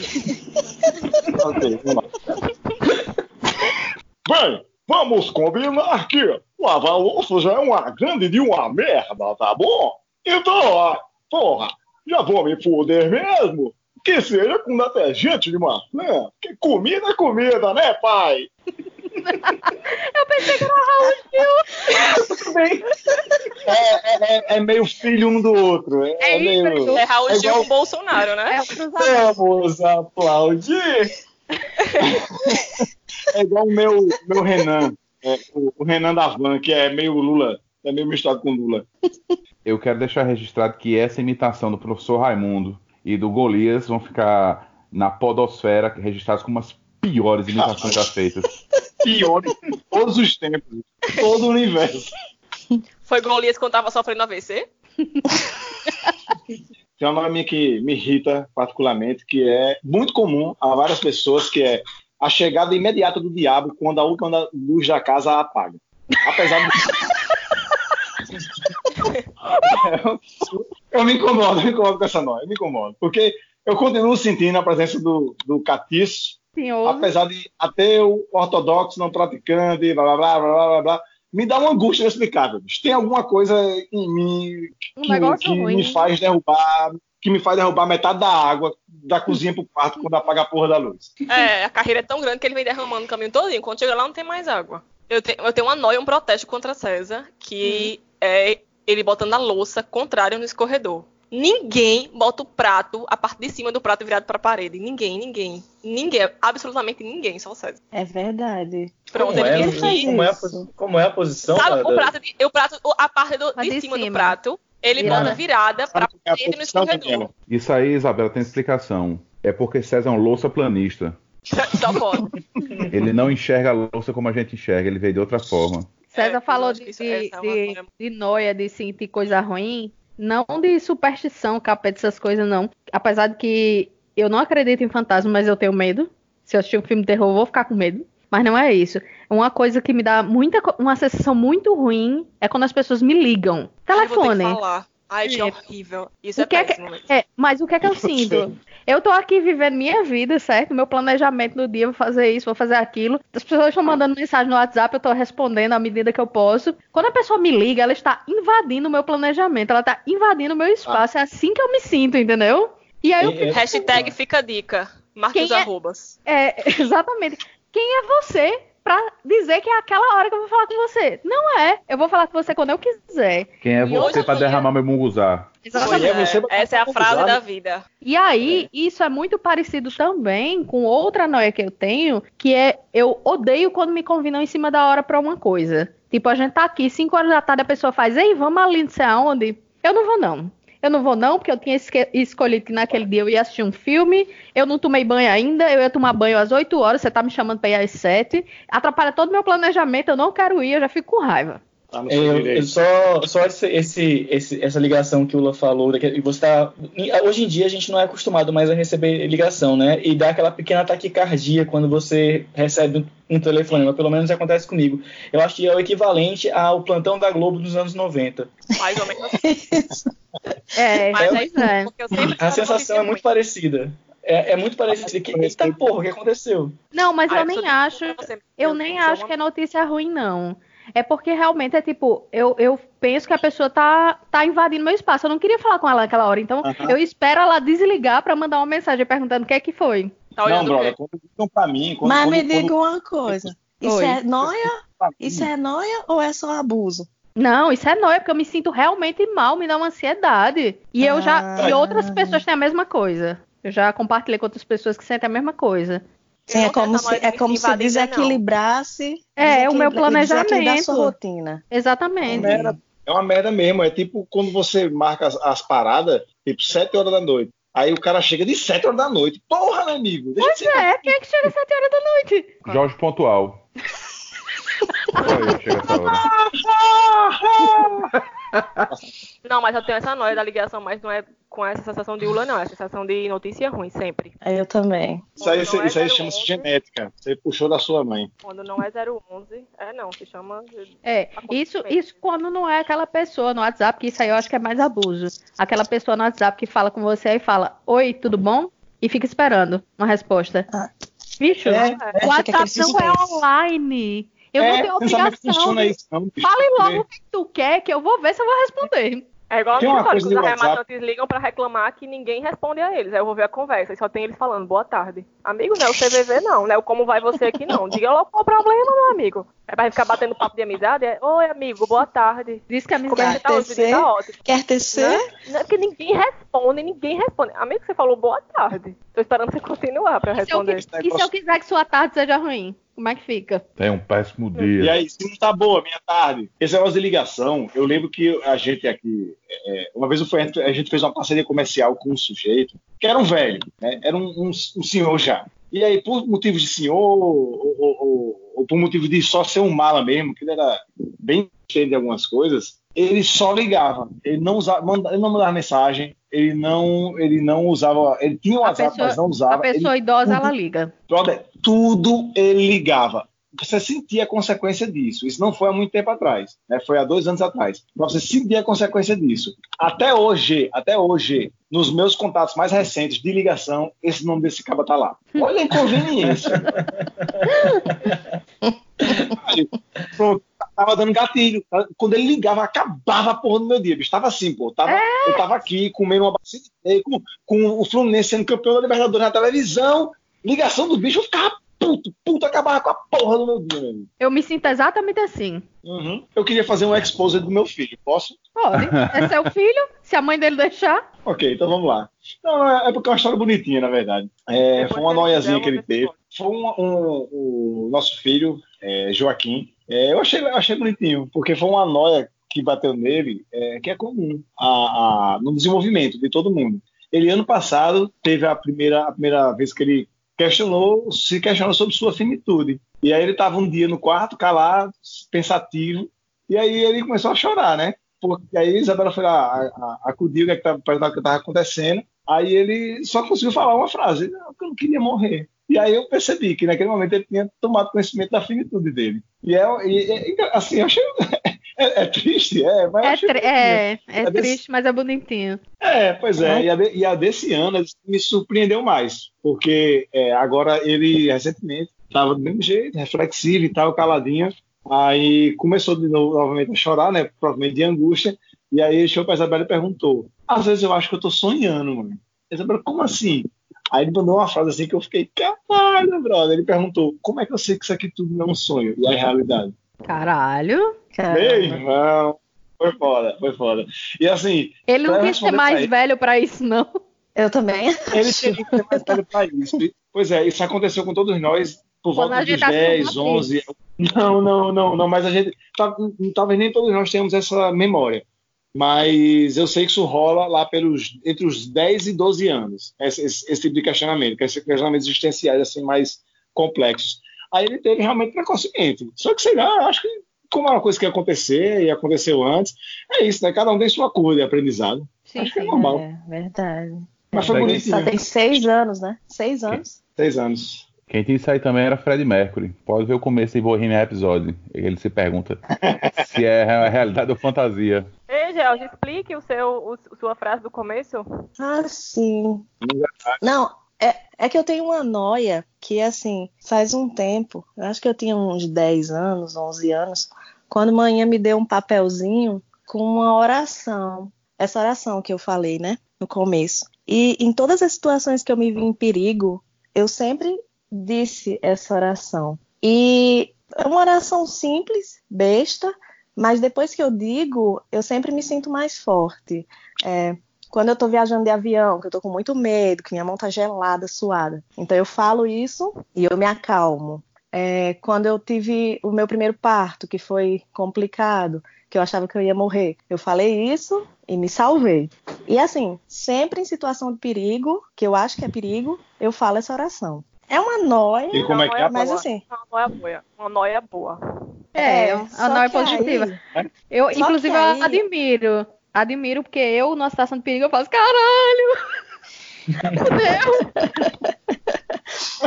Bem, vamos combinar que lavar louça já é uma grande de uma merda, tá bom? Então, ó, porra, já vou me foder mesmo? Que seja com detergente de maçã. Que comida é comida, né, pai? Eu pensei que era Raul Gil. É, é- é meio filho um do outro. É, É meio... híbrido. É Raul É Gil igual- com Bolsonaro, né? É. Vamos aplaudir! É igual o meu, meu Renan. É, o, o Renan da Van, que é meio Lula. É meio misturado com Lula. Eu quero deixar registrado que essa imitação do professor Raimundo e do Golias vão ficar na podosfera registrados como as piores imitações já feitas. Pior de todos os tempos. Todo o universo. Foi Golias quando tava sofrendo AVC? tem uma minha que me irrita particularmente, que é muito comum a várias pessoas, que é a chegada imediata do diabo quando a última luz da casa apaga. Apesar de. Eu, me incomodo, eu me incomodo com essa noia, eu me incomodo. Porque eu continuo sentindo a presença do, do catiço, Senhor. apesar de ateu, ortodoxo, não praticante, blá blá blá blá blá blá. blá me dá uma angústia inexplicável. Tem alguma coisa em mim Um que, negócio que ruim. me faz derrubar, que me faz derrubar metade da água da cozinha pro quarto quando apaga a porra da luz. É, a carreira é tão grande que ele vem derramando o caminho todinho. Quando chega lá, não tem mais água. Eu, te- eu tenho uma noia, um protesto contra César, que é ele botando a louça contrária no escorredor. Ninguém bota o prato, a parte de cima do prato virado pra parede. Ninguém, ninguém. Ninguém, absolutamente ninguém, só o César. É verdade. Pronto, Como ele é, que. como, é a, como é a posição? Sabe, o prato, de- o prato, a parte do- A de, de cima, do cima. prato, ele Virada. bota virada qual é a parede no escorredor. Isso aí, Isabela, tem explicação. É porque César é um louça planista. Só pode. Ele não enxerga a louça como a gente enxerga, ele veio de outra forma. César É, falou de, de, é de, noia. de noia, de sentir coisa ruim. Não de superstição, capeta, essas coisas, não. Apesar de que eu não acredito em fantasma, mas eu tenho medo. Se eu assistir um filme de terror, eu vou ficar com medo. Mas não é isso. Uma coisa que me dá muita, uma sensação muito ruim é quando as pessoas me ligam. Telefone. Ai, que É. horrível. Isso O é que é que- péssimo. mesmo. É, mas o que é que eu sinto? Eu tô aqui vivendo minha vida, certo? Meu planejamento do dia, vou fazer isso, vou fazer aquilo. As pessoas estão mandando mensagem no WhatsApp, eu tô respondendo à medida que eu posso. Quando a pessoa me liga, ela está invadindo o meu planejamento, ela tá invadindo o meu espaço. É assim que eu me sinto, entendeu? E aí eu é- Hashtag fica a dica. Marque os é- arrobas. É, exatamente. Quem é você pra dizer que é aquela hora que eu vou falar com você? Não é. Eu vou falar com você quando eu quiser. Quem é E você para derramar meu munguzá? Pois é, Essa é a frase da vida. E aí, isso é muito parecido também com outra noia que eu tenho, que é eu odeio quando me convidam em cima da hora pra uma coisa. Tipo, a gente tá aqui, 5 horas da tarde, a pessoa faz, ei, vamos ali, não sei aonde. Eu não vou, não. Eu não vou, não, porque eu tinha escolhido que naquele dia eu ia assistir um filme, eu não tomei banho ainda, eu ia tomar banho às 8 horas, você tá me chamando pra ir às 7. Atrapalha todo o meu planejamento, eu não quero ir, eu já fico com raiva. Tá seu Eu, só só esse, esse, esse- essa ligação que o Lula falou, daquele- você tá, hoje em dia a gente não é acostumado mais a receber ligação, né? E dá aquela pequena taquicardia quando você recebe um, um telefonema, pelo menos acontece comigo. Eu acho que é o equivalente ao plantão da Globo dos anos 90. Mais ou menos. assim. É, Mas é é. A sensação é muito ruim. parecida. É, é muito parecida. Que, eita porra, o que aconteceu? Não, mas Aí eu nem acho. "Você- Eu nem acho que é notícia ruim, não. É porque realmente é tipo, eu, eu penso que a pessoa tá, tá invadindo meu espaço. Eu não queria falar com ela naquela hora. Então, eu espero ela desligar pra mandar uma mensagem perguntando o que é que foi. Tá Não, brother, quando ligam pra mim, quando, Mas quando, me quando- diga uma coisa. Isso Oi. é noia? Isso é noia ou é só abuso? Não, isso é nóia, porque eu me sinto realmente mal, me dá uma ansiedade. E eu já. Ah. E outras pessoas têm a mesma coisa. Eu já compartilhei com outras pessoas que sentem a mesma coisa. Sim, é tenho como se, é como se desequilibrasse. É, o meu planejamento. sua rotina. Exatamente. merda. É uma merda mesmo. É tipo quando você marca as, as paradas, tipo, 7 horas da noite. Aí o cara chega de 7 horas da noite. Porra, meu amigo. Deixa de ser É, quem é que chega às 7 horas da noite? Jorge Pontual. Eu chego essa hora. Não, mas eu tenho essa noia da ligação, mas não é com essa sensação de Ula, não. É a sensação de notícia ruim, sempre. Eu também. Isso aí, Quando não é isso aí 011, chama-se genética. Você puxou da sua mãe. Quando não é 011, é não, se chama. É, isso, isso quando não é aquela pessoa no WhatsApp, que isso aí eu acho que é mais abuso. Aquela pessoa no WhatsApp que fala com você e fala, oi, tudo bom? E fica esperando uma resposta. Ah. Bicho, É, o aquele WhatsApp não é online. Eu não é, sabe que obrigação. de- isso, não. Fale logo o que tu quer, que eu vou ver se eu vou responder. É igual Tem história, os arrematantes ligam pra reclamar que ninguém responde a eles. Aí eu vou ver a conversa e só tem eles falando boa tarde. Amigo, não é o CVV não, não é o como vai você aqui não. Diga logo qual o problema, meu amigo. É pra gente ficar batendo papo de amizade? É, Oi, amigo, boa tarde. Diz que a Como é que amizade. você tá hoje? TC? Tá ótimo. Quer tecer? Né? Não é porque ninguém responde, ninguém responde. Amigo, você falou boa tarde. Tô esperando você continuar pra eu E se, eu, responder. e se eu quiser que sua tarde seja ruim? Como é que fica? Tem um péssimo E dia. aí, se não tá boa, minha tarde. Esse negócio de ligação, eu lembro que a gente aqui, é, uma vez eu fui- a gente fez uma parceria comercial com um sujeito, que era um velho, né? era um, um- um senhor já. E aí, por motivos de senhor, ou, ou- ou- ou por motivo de só ser um mala mesmo, que ele era bem cheio de algumas coisas, ele só ligava. Ele não usava, ele não mandava mensagem, ele não, ele não usava, ele tinha o WhatsApp, pessoa, mas não usava. A pessoa ele, idosa tudo, ela liga. Tudo ele ligava. Você sentia a consequência disso. Isso não foi há muito tempo atrás, né? Foi há dois anos atrás. Você sentia a consequência disso. Até hoje, até hoje, nos meus contatos mais recentes de ligação, esse nome desse caba tá lá. Olha a inconveniência. Pronto, tava dando gatilho. Quando ele ligava, acabava a porra do meu dia. Estava assim, pô. Tava, é. Eu tava aqui comendo uma bacia de com, com o Fluminense sendo campeão da Libertadores na televisão. Ligação do bicho, eu ficava puto, puto, acabava com a porra do meu dia, meu Eu me sinto exatamente assim. Uhum. Eu queria fazer um expose do meu filho, posso? Pode. É seu filho, se a mãe dele deixar. Ok, então vamos lá. Não, é, é porque é uma história bonitinha, na verdade. É, foi uma noiazinha que ele teve. Foi um, um, o nosso filho, é, Joaquim. É, eu, achei, achei bonitinho, porque foi uma noia que bateu nele, é, que é comum a, a, no desenvolvimento de todo mundo. Ele, ano passado, teve a primeira, a primeira vez que ele questionou, se questionou sobre sua finitude. E aí ele estava um dia no quarto, calado, pensativo, e aí ele começou a chorar, né? Porque aí a Isabela foi lá, acudir o que é estava acontecendo. Aí ele só conseguiu falar uma frase: eu não queria morrer. E aí eu percebi que naquele momento ele tinha tomado conhecimento da finitude dele. E, é, e, assim, eu achei. É, é triste, é, mas é, é, é, é triste, mas é bonitinho. É, pois é, e a, de, e a desse ano me surpreendeu mais, porque é, agora ele recentemente estava do mesmo jeito, reflexivo e tal, caladinho, aí começou de novo, novamente a chorar, né, provavelmente de angústia, e aí ele chegou para Isabela e perguntou, às vezes eu acho que eu tô sonhando, mano. Isabela, como assim? Aí ele mandou uma frase assim que eu fiquei, caralho, brother. Ele perguntou, como é que eu sei que isso aqui tudo não é um sonho e é realidade? Caralho. Meu irmão, foi foda, foi foda. E assim. Ele não quis ser mais velho para isso, não. Eu também. Ele teria que ser mais velho para isso. Pois é, isso aconteceu com todos nós por Quando volta dos 10, 11. Não, não, não, não, mas a gente. Tá, talvez nem todos nós tenhamos essa memória mas eu sei que isso rola lá pelos entre os 10 e 12 anos, esse, esse, esse tipo de questionamento, que é questionamentos existenciais assim mais complexos. Aí ele teve realmente precocemente. Só que sei lá, acho que como é uma coisa que ia acontecer e aconteceu antes, é isso, né? Cada um tem sua curva de aprendizado. Sim, acho que é normal. É verdade. Mas foi bonito. Só tem seis anos, né? Seis anos. Seis anos. Quem tinha isso aí também era Fred Mercury. Pode ver o começo de Bohemian Episódio. Ele se pergunta se é realidade ou fantasia. Ei, George, explique o seu, o, sua frase do começo. Ah, sim. Não, é, é que eu tenho uma noia que, assim, faz um tempo, acho que eu tinha uns 10 anos, 11 anos, quando manhã me deu um papelzinho com uma oração. Essa oração que eu falei, né, no começo. E em todas as situações que eu me vi em perigo, eu sempre disse essa oração. E é uma oração simples, besta, mas depois que eu digo, eu sempre me sinto mais forte. É, quando eu estou viajando de avião, que eu estou com muito medo, que minha mão está gelada, suada. Então eu falo isso e eu me acalmo. É, quando eu tive o meu primeiro parto, que foi complicado, que eu achava que eu ia morrer, eu falei isso e me salvei. E assim, sempre em situação de perigo, que eu acho que é perigo, eu falo essa oração. É uma noia, e como é que é? mas assim. Uma noia boa. Uma noia boa. É, é uma noia positiva. Aí... Eu, inclusive, aí... eu admiro. Admiro, porque eu, numa situação de perigo, eu faço, caralho! Fudeu!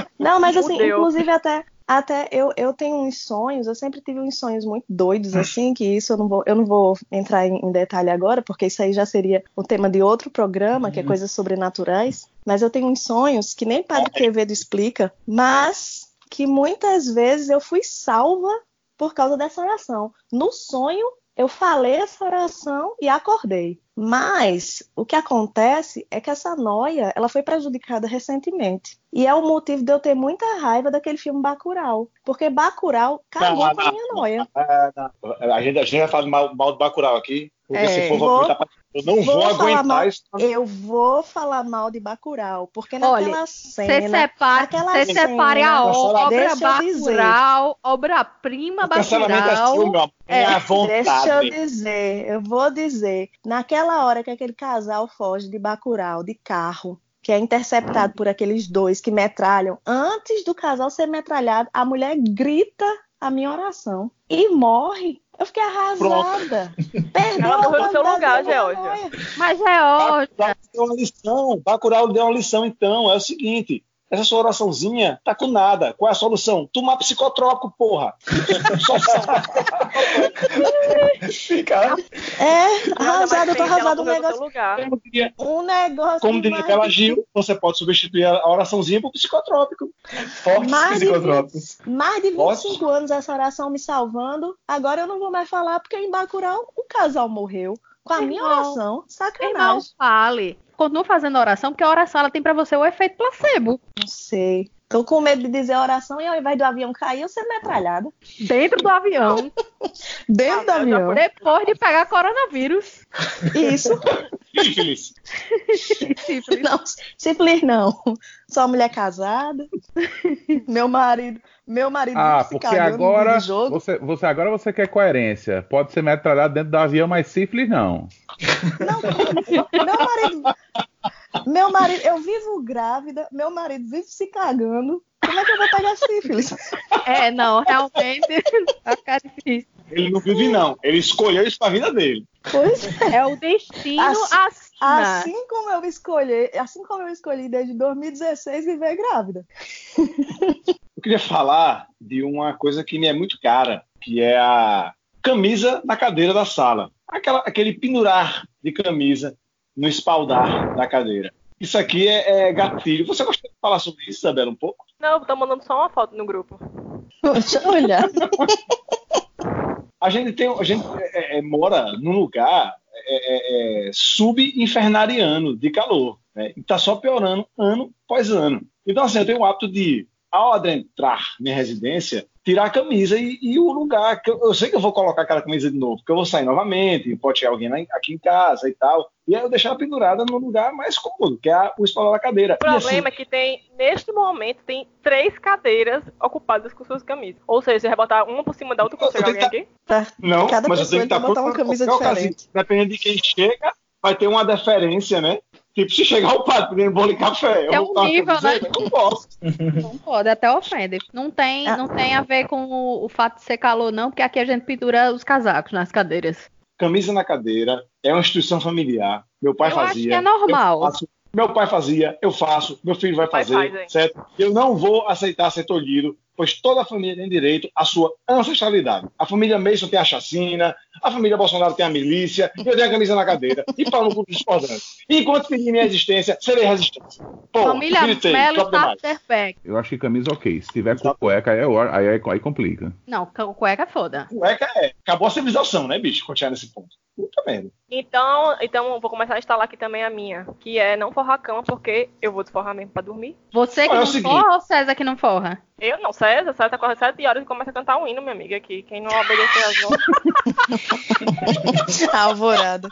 Não, mas assim, Fudeu. inclusive até até eu, eu tenho uns sonhos, eu sempre tive uns sonhos muito doidos, hum. assim, que isso eu não vou, eu não vou entrar em, em detalhe agora, porque isso aí já seria o tema de outro programa, que é uhum. coisas sobrenaturais. Mas eu tenho uns sonhos que nem Padre Quevedo explica, mas que muitas vezes eu fui salva por causa dessa oração. No sonho, eu falei essa oração e acordei. Mas o que acontece é que essa noia, ela foi prejudicada recentemente. E é o motivo de eu ter muita raiva daquele filme Bacurau. Porque Bacurau cagou com a minha noia. a, gente, a gente vai falar mal, mal do Bacurau aqui. Porque é, se for vou, eu não vou, vou aguentar mal, isso. Eu vou falar mal de Bacurau, porque naquela Olha, cena... Você separe a obra Bacurau, obra-prima Bacurau... É, é vontade. Deixa eu dizer, eu vou dizer. Naquela hora que aquele casal foge de Bacurau, de carro, que é interceptado por aqueles dois que metralham, antes do casal ser metralhado, a mulher grita a minha oração e morre Eu fiquei arrasada. Perdeu Ela morreu no seu lugar, Georgia. noia. Mas é Bacurau ótimo. deu uma lição. Bacurau deu uma lição, então. É o seguinte. Essa sua oraçãozinha tá com nada. Qual é a solução? Tomar psicotrópico, porra. Ficar. É, arrasada, eu tô arrasada. Um negócio, lugar. um negócio. como diria de- Gil, você pode substituir a oraçãozinha por psicotrópico. Fortes Mais de psicotrópicos. Mais de 25 Ótimo. anos essa oração me salvando. Agora eu não vou mais falar porque em Bacurau o casal morreu. Com a minha Irmão. oração, Irmão, sacanagem. fale. Continua fazendo oração, porque a oração ela tem pra você o efeito placebo. Não sei. Tô com medo de dizer a oração e ao invés do avião cair, eu ser metralhada. Dentro do avião. Dentro do Ah, avião. depois de pegar coronavírus. Isso. Sífilis. Sífilis. Não, simples não. Sou uma mulher casada. Meu marido, meu marido Ah, se porque agora jogo. você, você agora você quer coerência. Pode ser metralhado dentro do avião, mas sífilis não. Não, meu marido, meu marido, eu vivo grávida, meu marido vive se cagando. Como é que eu vou pegar sífilis? É, não, realmente vai ficar difícil. Ele não vive, não. Ele escolheu isso pra vida dele. Pois é. É o destino Assim- assina. Assim como eu escolhi, assim como eu escolhi desde 2016 viver grávida. Eu queria falar de uma coisa que me é muito cara, que é a camisa na cadeira da sala. Aquela, aquele pendurar de camisa no espaldar da cadeira. Isso aqui é, é gatilho. Você gostaria de falar sobre isso, Isabela, um pouco? Não, eu tô mandando só uma foto no grupo. Deixa eu olhar. A gente tem, a gente é, é, mora num lugar é, é, é, sub-infernariano de calor, né? E tá só piorando ano após ano. Então, assim, eu tenho o hábito de, ao adentrar minha residência, tirar a camisa e, e o lugar. Que eu, eu sei que eu vou colocar aquela camisa de novo, porque eu vou sair novamente, pode chegar alguém lá aqui em casa e tal. E aí eu deixar ela pendurada no lugar mais cômodo, que é a- o espaldar da cadeira. O E, assim, problema é que tem, neste momento, tem três cadeiras ocupadas com suas camisas. Ou seja, você vai botar uma por cima da outra tenho alguém aqui? Tá. Não, Cada mas eu tenho que estar que botar uma camisa qualquer ocasião. diferente. Dependendo de quem chega, vai ter uma deferência, né? Tipo, se chegar o padre pedindo bolo e café, eu É vou um nível, camiseta? né? Não posso. Não pode, até ofende. Não tem, Ah. não tem a ver com o, o fato de ser calor, não, porque aqui a gente pendura os casacos nas cadeiras. Camisa na cadeira é uma instituição familiar. Meu pai Eu fazia. acho que é normal. faço, meu pai fazia, eu faço, meu filho vai fazer, faz, certo? Eu não vou aceitar ser tolhido, pois toda a família tem direito à sua ancestralidade. A família Mason tem a chacina, a família Bolsonaro tem a milícia, e eu tenho a camisa na cadeira. E pau no cu dos discordantes. E enquanto pedir minha existência, serei resistência. Pô, Família gritei, Melo demais. Starterback. Eu acho que camisa ok. Se tiver com cueca, aí, é aí, aí, aí complica. Não, cu- cueca é foda. Cueca é. Acabou a civilização, né, bicho? Chegar nesse ponto. Puta merda. Então, então vou começar a instalar aqui também a minha, que é não forrar a cama, porque eu vou desforrar mesmo pra dormir. Você que Olha, é o não seguinte. forra ou César que não forra? Eu não, César, César tá acordando 7 horas e começa a cantar um hino, minha amiga, aqui. Quem não obedecer às ordens, Alvorada.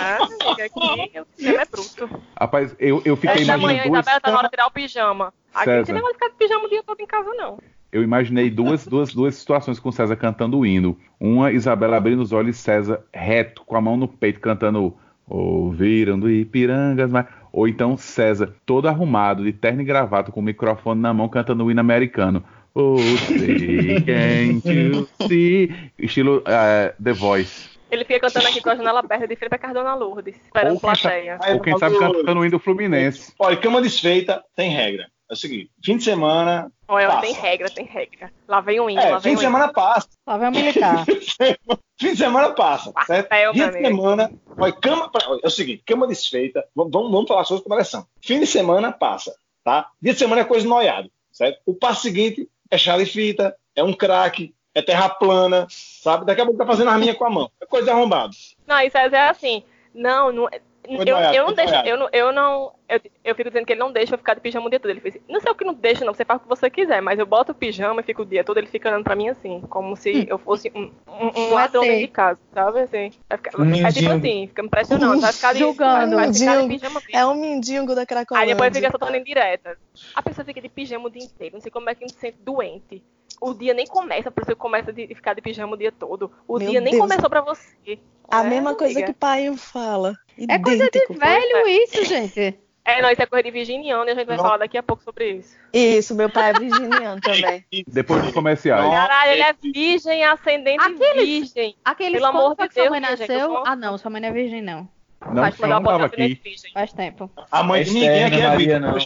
ah, amiga, aqui, eu é bruto. Rapaz, eu, eu fiquei da manhã, imaginando duas. Isabela, tá na hora de tirar o pijama. Aqui não César. tem negócio de ficar de pijama o dia todo em casa, não. Eu imaginei duas, duas, duas situações com César cantando o hino. Uma, Isabela abrindo os olhos e César reto, com a mão no peito, cantando Ouviram do Ipirangas, mas... Ou então César, todo arrumado, de terno e gravata, com o microfone na mão, cantando o hino americano. Oh, say, can't you see? Estilo eh, The Voice. Ele fica cantando aqui com a janela aberta de frente pra casa da Dona Lourdes, esperando Ou plateia. Ou quem sabe cantando o hino do Fluminense. Olha, cama desfeita tem regra. É o seguinte, fim de semana. Olha, passa. tem regra, tem regra. Lá vem o hino, É, lá fim vem de semana passa. Lá vai o militar. fim de semana passa, certo? É, Dia de semana. Olha, cama, olha, é o seguinte, cama desfeita. Vamos, vamos, falar sobre avaliação. Fim de semana passa, tá? Dia de semana é coisa noiado, certo? O passo seguinte é chale fita, é um craque, é terra plana, sabe? Daqui a pouco tá fazendo arminha com a mão. É coisa arrombada. Não, isso é assim. Não, não. Eu, eu não deixo, eu não, eu não, eu, eu fico dizendo que ele não deixa eu ficar de pijama o dia todo. Ele fez, não sei o que não deixa, não, você faz o que você quiser, mas eu boto o pijama e fico o dia todo, ele fica olhando pra mim assim, como se eu fosse um, um, um ladrão de casa, sabe? Assim, ficar, Um é tipo mendigo. assim, fica me pressionando, vai ficar de, Julgando. vai, vai ficar de Mendigo. pijama mesmo. É um mindingo da Aí Cracolândia. depois fica soltando indiretas. A pessoa fica de pijama o dia inteiro. Não sei como é que não se sente doente. O dia nem começa, por isso começa de ficar de pijama o dia todo. O Meu dia nem Deus. começou pra você. A É, mesma coisa amiga. que o pai fala. É coisa de Idêntico. velho isso, gente. É, não, isso é coisa de virginiano e a gente vai Não. falar daqui a pouco sobre isso. Isso, meu pai é virginiano também. Depois dos comerciais. Caralho, ele é virgem, ascendente Aqueles- virgem. Aqueles Pelo amor de que sua Deus, mãe nasceu? Ah, não, sua mãe não é virgem, não. Não, Quando não tava aqui. ascendente virgem. Faz tempo. A mãe de ninguém aqui é Maria, Vitor. não.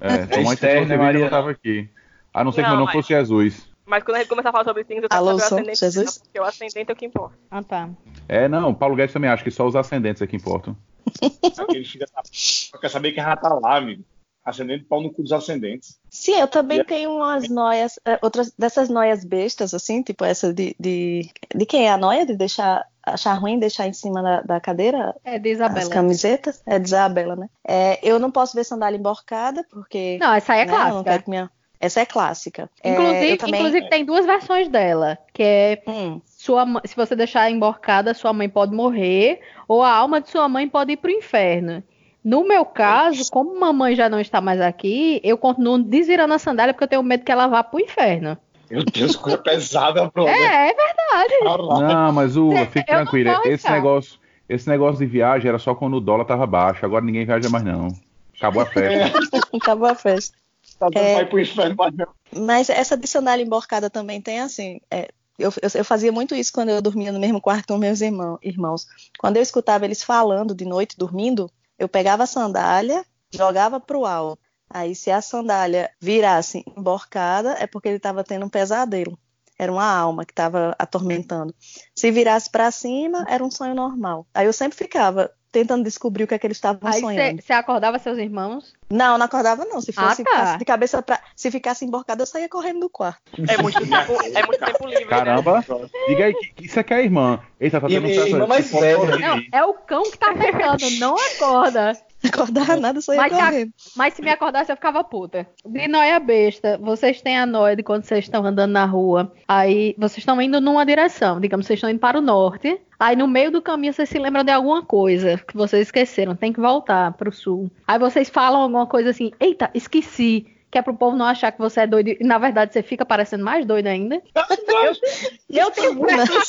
É, sua mãe Maria, não tava aqui. A não ser que Não, meu nome mas- fosse Jesus. Mas quando a gente começar a falar sobre signos, eu quero Alô, saber o ascendente Jesus? dela, porque o ascendente é o que importa. Ah, tá. É, não, Paulo Guedes também acha que só os ascendentes é que importam. Filho da... Só quer saber quem já tá lá, amigo. Ascendente, pau no cu dos ascendentes. Sim, eu também Yeah. tenho umas noias, eh, outras dessas noias bestas, assim, tipo essa de. De, de quem é a noia? De deixar. Achar ruim deixar em cima da, da cadeira É de as Isabela. camisetas? É de Isabela, né? É, eu não posso ver sandália emborcada, porque. Não, essa aí é né, eu não clássica. quero que minha- Essa é clássica. É, Inclusive, eu também... inclusive tem duas versões dela, que é Hum, sua, se você deixar emborcada, sua mãe pode morrer, ou a alma de sua mãe pode ir pro inferno. No meu caso, como mamãe já não está mais aqui, eu continuo desvirando a sandália porque eu tenho medo que ela vá pro inferno. Meu Deus, coisa pesada, bro. É, é verdade. Não, mas É, fique tranquila. Esse negócio, esse negócio de viagem era só quando o dólar tava baixo. Agora ninguém viaja mais, não. Acabou a festa. acabou a festa. Tá dando É. pro inferno, mas não. Mas essa sandália emborcada também tem assim. é, eu, eu, eu fazia muito isso quando eu dormia no mesmo quarto com meus irmão- irmãos. Quando eu escutava eles falando de noite, dormindo, eu pegava a sandália, jogava pro alto. Aí, se a sandália virasse emborcada, é porque ele estava tendo um pesadelo. Era uma alma que estava atormentando. Se virasse para cima, era um sonho normal. Aí eu sempre ficava tentando descobrir o que é que eles estavam sonhando. você acordava seus irmãos. Não, não acordava não. Se Ah, fosse tá. ficasse de cabeça para, se ficasse emborcada, eu saía correndo do quarto. É muito tempo, é muito tempo livre, né? Caramba, diga aí, que- isso aqui é a irmã. Eita, tá E- um e certo- irmã mais velha. Não, é o cão que tá pegando, não acorda. Acordava nada, eu saía Mas tá- correndo. Mas se me acordasse, eu ficava puta. De noia besta, vocês têm a noia de quando vocês estão andando na rua. Aí vocês estão indo numa direção, digamos, vocês estão indo para o norte. Aí no meio do caminho vocês se lembram de alguma coisa que vocês esqueceram, tem que voltar para o sul. Aí vocês falam alguma coisa assim: eita, esqueci. Que é pro povo não achar que você é doido. E na verdade você fica parecendo mais doido ainda. Eu tenho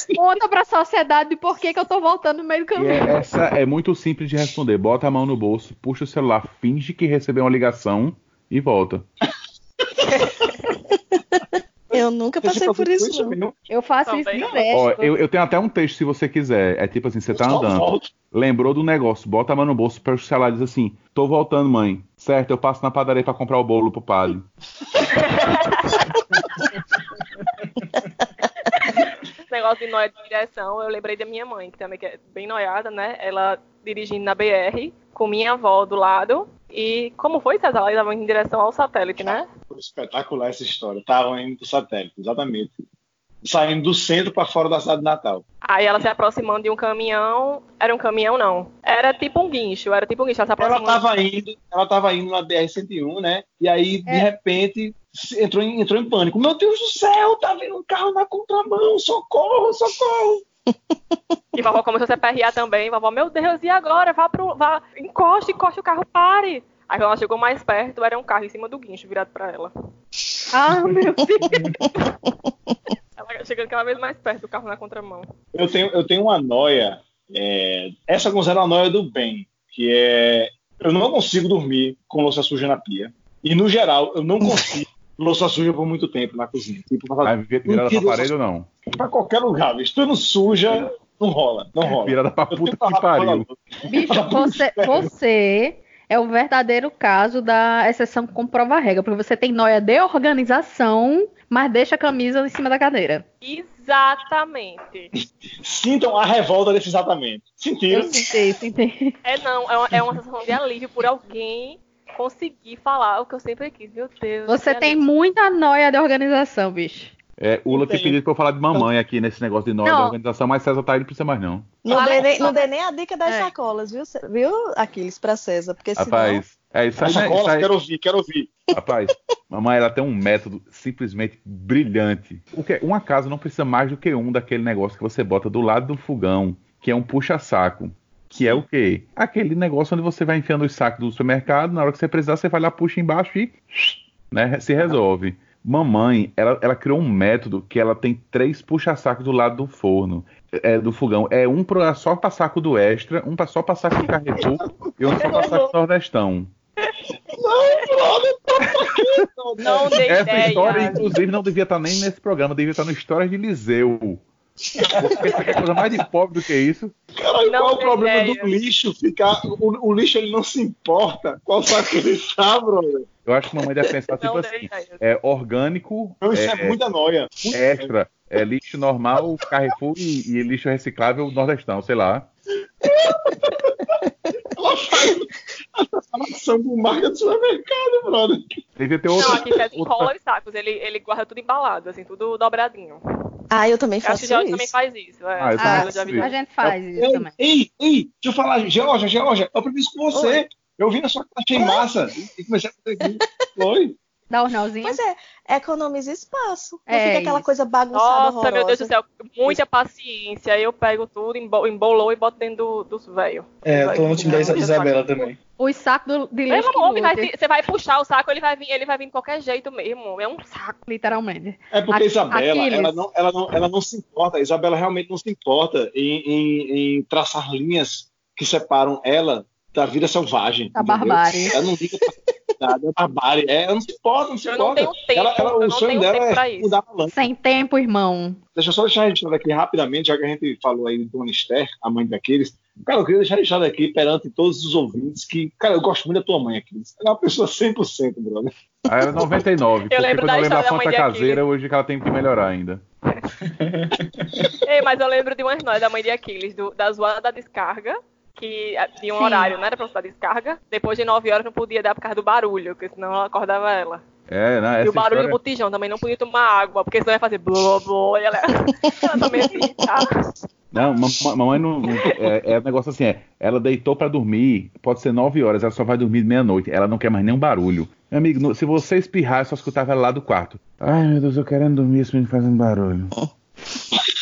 que conta pra sociedade de por que, que eu tô voltando no meio do caminho. é- essa é muito simples de responder. Bota a mão no bolso, puxa o celular, finge que recebeu uma ligação e volta. Eu nunca passei por isso, não. Eu faço isso Também. direto. Ó, eu, eu tenho até um texto se você quiser. É tipo assim, você tá andando. volto. Lembrou do negócio, bota a mão no bolso, puxa o celular e diz assim: tô voltando, mãe. Certo, eu passo na padaria pra comprar o bolo pro padre. Esse negócio de noia de direção, eu lembrei da minha mãe, que também que é bem noiada, né? Ela dirigindo na BR, com minha avó do lado. E como foi, César? Ela estava em direção ao satélite, né? Foi espetacular essa história. Estavam indo do satélite, exatamente. Saindo do centro para fora da cidade de Natal. Aí ela se aproximando de um caminhão. Era um caminhão, não. Era tipo um guincho, era tipo um guincho. Ela se Ela estava indo, ela tava indo na BR-101, né? E aí, de É. repente, entrou em, entrou em pânico. Meu Deus do céu, tá vindo um carro na contramão, socorro, socorro. E vovó começou a se aperrear também. Vovó, meu Deus, e agora? Vá pro. Vá, encoste, encoste o carro, pare. Aí ela chegou mais perto, era um carro em cima do guincho virado pra ela. Ah, meu Deus. Chegando cada vez mais perto do carro na contramão. Eu tenho, eu tenho uma noia, é, essa eu considero a noia do bem, que é eu não consigo dormir com louça suja na pia. E no geral, eu não consigo louça suja por muito tempo na cozinha. Tipo, pra, Vai vir- virada pra parede ou não? pra qualquer lugar, bicho. Tudo suja, não rola, não rola. Virada pra puta que pariu. Bicho, você, você é o verdadeiro caso da exceção comprova a regra, porque você tem noia de organização, mas deixa a camisa em cima da cadeira. Exatamente. Sintam a revolta desse exatamente. Sentiram? Eu senti, senti. É não, é uma, é uma sensação de alívio por alguém conseguir falar o que eu sempre quis. Meu Deus. Você tem alívio. muita noia de organização, bicho. É, Ula tem Tenho. pedido pra eu falar de mamãe aqui nesse negócio de nós da organização, mas César tá aí, não precisa mais não. Não dei, nem, não dei nem a dica das É. sacolas, viu, viu, Aquiles, pra César? Porque senão... Rapaz, é isso aí. Né? cola, Isso aí- quero ouvir, quero ouvir. Rapaz, mamãe, ela tem um método simplesmente brilhante. O que, uma casa não precisa mais do que um daquele negócio que você bota do lado do fogão, que é um puxa-saco. Que é o quê? Aquele negócio onde você vai enfiando os sacos do supermercado, na hora que você precisar, você vai lá, puxa embaixo e né, se resolve. Mamãe, ela, ela criou um método que ela tem três puxa-sacos do lado do forno, é, do fogão. É um pra, só para saco do extra, um pra, só para saco do Carrefour e um só para saco do Nordestão. Não dei Essa ideia. história, inclusive, não devia estar nem nesse programa, devia estar no Histórias de Liseu. Aqui é coisa mais de pobre do que isso. Caralho, Não qual é o problema ideia. do lixo ficar. O, o lixo ele não se importa. Qual saco que ele está, brother? Eu acho que mamãe deve pensar tipo assim: ideia. é orgânico, Não, isso é, é, muita noia. extra, é lixo normal, Carrefour e, e lixo reciclável Nordestão, sei lá. Ela faz a separação com marca do supermercado, brother. Devia ter outra. Não, aqui César outra- enrola os sacos, ele, ele guarda tudo embalado, assim, tudo dobradinho. Ah, eu também acho faço que o George isso. também faz isso. É. Ah, eu Ah, já vi. isso. a gente faz isso Ei, também. ei, ei, deixa eu falar, Georgia, Georgia, eu aprendi isso com você. Oi. Eu vi na sua casa, achei massa. E, comecei a fazer aqui. Um ornalzinho. Pois é, economiza espaço. Não É fica aquela isso. coisa bagunçada, Nossa, meu Deus do horrorosa. céu, muita paciência. Eu pego tudo, embo- embolou e boto dentro do- dos velhos. É, eu tô no time da Isabela também. Os sacos do- de lixo que amor, vai você vai puxar o saco, ele vai vir, ele vai vir de qualquer jeito mesmo. É um saco. literalmente. É porque a Isabela, Aquiles. ela não, ela, não, ela não se importa, a Isabela realmente não se importa em, em- em traçar linhas que separam ela da vida selvagem. Da entendeu? barbárie. Ela não liga pra nada, é barbárie. É, ela não se importa, não se Eu não importa. tempo, ela, ela- eu o sonho dela tempo pra é mudar a balança. Sem tempo, irmão. Deixa eu só deixar registrado aqui rapidamente, já que a gente falou aí de Dona Esther, a mãe daqueles. Cara, eu queria deixar registrado aqui perante todos os ouvintes que, cara, eu gosto muito da tua mãe, Aquiles. Ela é uma pessoa 100%, brother. Ah, era 99. porque lembro quando da eu lembro da Aquiles. caseira, hoje que ela tem que melhorar ainda. Ei, mas eu lembro de umas nós da mãe de Aquiles, do, da zoada da descarga, que ah, tinha um Sim. horário, não era pra você dar descarga. Depois de 9 horas não podia dar por causa do barulho, porque senão ela acordava ela. É, né? e Essa o barulho história... do botijão também não podia tomar água, porque senão ia fazer blá blá. E ela, ela também assim, tá? Não, ma- ma- mamãe não. não- é, é um negócio assim, é. Ela deitou pra dormir, pode ser 9 horas, ela só vai dormir meia-noite. Ela não quer mais nenhum barulho. Meu amigo, no- se você espirrar, eu só escutava ela lá do quarto. Ai, meu Deus, eu querendo dormir, esse menino fazendo barulho.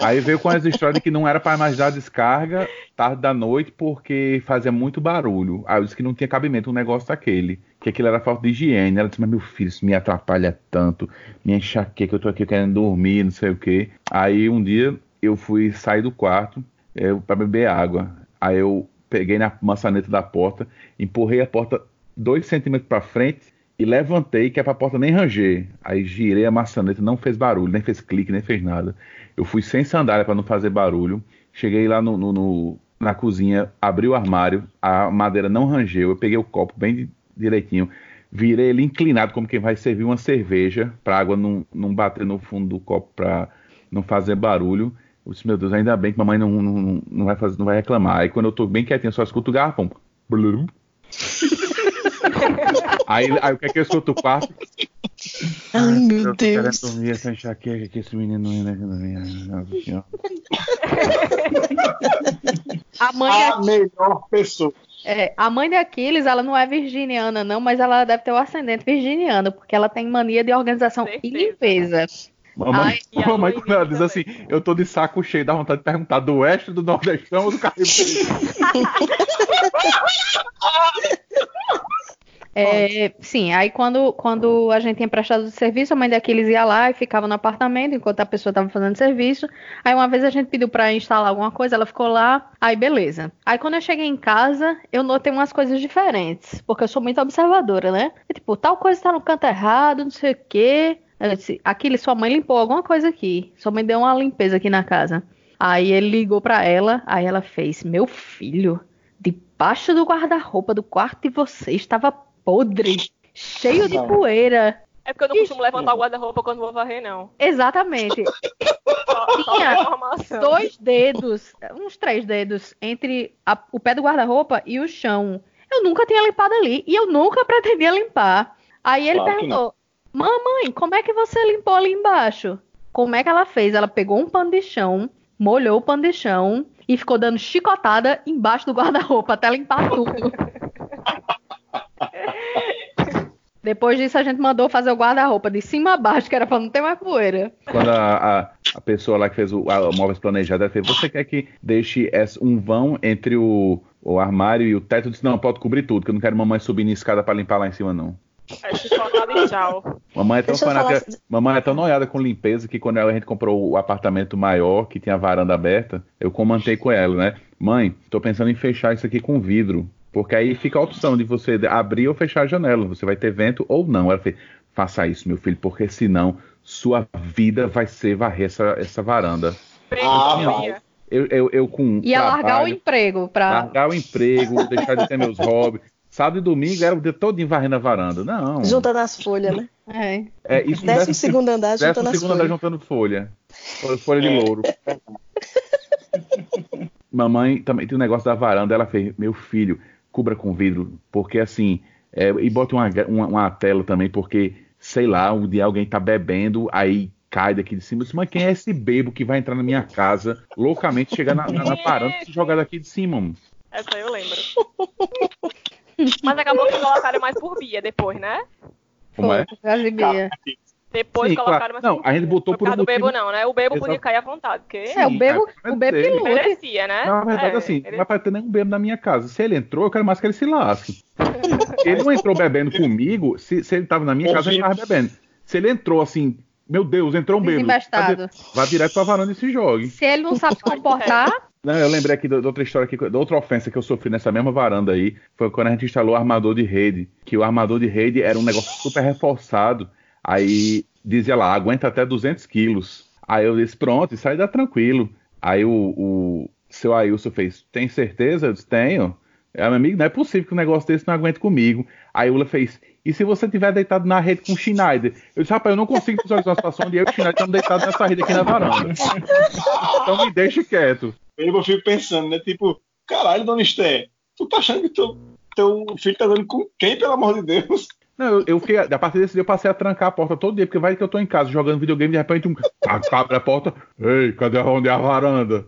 Aí veio com as histórias de que não era pra mais dar descarga tarde da noite porque fazia muito barulho. Aí eu disse que não tinha cabimento um negócio daquele. Que aquilo era falta de higiene. Ela disse, mas meu filho, isso me atrapalha tanto. Me enxaqueca, eu tô aqui querendo dormir, não sei o quê. Aí um dia eu fui sair do quarto eu, pra beber água. Aí eu peguei na maçaneta da porta, empurrei a porta dois centímetros pra frente e levantei, que é pra porta nem ranger. Aí girei a maçaneta, não fez barulho, nem fez clique, nem fez nada. Eu fui sem sandália pra não fazer barulho. Cheguei lá no, no- no- na cozinha, abri o armário, a madeira não rangeu. Eu peguei o copo bem di- direitinho, virei ele inclinado, como quem vai servir uma cerveja, pra água não, não bater no fundo do copo pra não fazer barulho. Eu disse, meu Deus, ainda bem que mamãe não, não- não vai, fazer, não vai reclamar. Aí quando eu tô bem quietinho, eu só escuto o garrafão. Aí, aí o que é que eu escuto o quarto? Ai, meu eu Deus. dormir essa enxaqueca que esse menino não ia dormir. Ai, Nossa Senhora. A mãe, A melhor pessoa. é, a mãe de Aquiles, ela não é virginiana, não, mas ela deve ter o ascendente virginiano, porque ela tem mania de organização e Certeza. limpeza. Mamãe, Ai, e mamãe mãe quando ela diz assim, eu tô de saco cheio, dá vontade de perguntar do oeste, do nordestão ou do Carrefour? É, sim, aí quando, quando a gente tinha prestado serviço, a mãe daqueles ia lá e ficava no apartamento enquanto a pessoa estava fazendo serviço. Aí uma vez a gente pediu para instalar alguma coisa, ela ficou lá, aí beleza. Aí quando eu cheguei em casa, eu notei umas coisas diferentes, porque eu sou muito observadora, né? E, tipo, tal coisa tá no canto errado, não sei o quê. Eu disse, Aquiles, sua mãe limpou alguma coisa aqui. Sua mãe deu uma limpeza aqui na casa. Aí ele ligou pra ela, aí ela fez, meu filho, debaixo do guarda-roupa do quarto de vocês estava podre, cheio de poeira. É porque eu não costumo levantar o guarda-roupa quando vou varrer, não. Exatamente. Tinha. Dois dedos, uns três dedos, entre a- o pé do guarda-roupa e o chão. Eu nunca tinha limpado ali e eu nunca pretendia limpar. Aí ele Claro perguntou: Mamãe, como é que você limpou ali embaixo? Como é que ela fez? Ela pegou um pano de chão, molhou o pano de chão e ficou dando chicotada embaixo do guarda-roupa até limpar tudo. Depois disso, a gente mandou fazer o guarda-roupa de cima a baixo, que era pra não ter mais poeira. Quando a, a, a pessoa lá que fez o a, móveis planejado, ela fez, você quer que deixe um vão entre o, o armário e o teto? Eu disse, não, pode cobrir tudo, que eu não quero mamãe subir na escada pra limpar lá em cima, não. E tchau. Mamãe é tão fanática, falar- mamãe é tão noiada com limpeza que quando a gente comprou o apartamento maior, que tinha a varanda aberta, eu comentei com ela, né? Mãe, tô pensando em fechar isso aqui com vidro. Porque aí fica a opção de você abrir ou fechar a janela. Você vai ter vento ou não. Ela fez, faça isso, meu filho, porque senão sua vida vai ser varrer essa, essa varanda. Ah. Eu, eu, eu com Ia largar o trabalho, emprego pra. largar o emprego, deixar de ter meus hobbies. Sábado e domingo era o dia todo em varrendo a varanda. Não. Juntando as folhas, né? É. É, isso Décimo segundo andar, Décimo juntando as segundo andar folhas. juntando folha. Folha- de louro. Mamãe também tem um negócio da varanda. Ela fez, meu filho, cubra com vidro, porque assim, é, e bota uma, uma, uma tela também, porque, sei lá, um dia alguém tá bebendo, aí cai daqui de cima. Disse, mas quem é esse bebo que vai entrar na minha casa, loucamente chegar na, na, na varanda e se jogar daqui de cima? mano? Essa eu lembro. Mas acabou que colocaram mais por Bia depois, né? Como Foi, é? por causa de Bia. Depois Sim, colocaram claro. Não, a gente botou Por um do bebo motivo- não, né? O bebo podia Exato. cair à vontade, porque É, o bebo, É, o bebo que sim. lute. merecia, né? Na verdade, É, assim, ele- não vai pra ter nenhum bebo na minha casa. Se ele entrou, eu quero mais que ele se lasque. ele não entrou bebendo comigo, se, se ele tava na minha casa, ele tava bebendo. Se ele entrou assim, meu Deus, entrou um bebo. Vai, direto pra varanda e se jogue. Se ele não sabe se comportar, Não, eu lembrei aqui de de outra história, aqui, de outra ofensa que eu sofri nessa mesma varanda aí. Foi quando a gente instalou o armador de rede. Que o armador de rede era um negócio super reforçado. Aí dizia lá, aguenta até 200 quilos. Aí eu disse, pronto, isso aí dá tranquilo. Aí o, o seu Ailson fez, tem certeza? Eu disse, tenho. É, meu amigo, não é possível que um negócio desse não aguente comigo. Aí o Ula fez, e se você tiver deitado na rede com o Schneider? Eu disse, rapaz, eu não consigo visualizar uma situação onde eu e o Schneider estamos deitados nessa rede aqui na varanda. Então me deixe quieto. Eu fico pensando, né? Tipo, caralho, dona Esté, tu tá achando que teu, teu filho tá dando com quem, pelo amor de Deus? Não, eu, eu fiquei, a partir desse dia eu passei a trancar a porta todo dia, porque vai que eu tô em casa jogando videogame de repente um ah, abre a porta, ei, cadê onde é a varanda?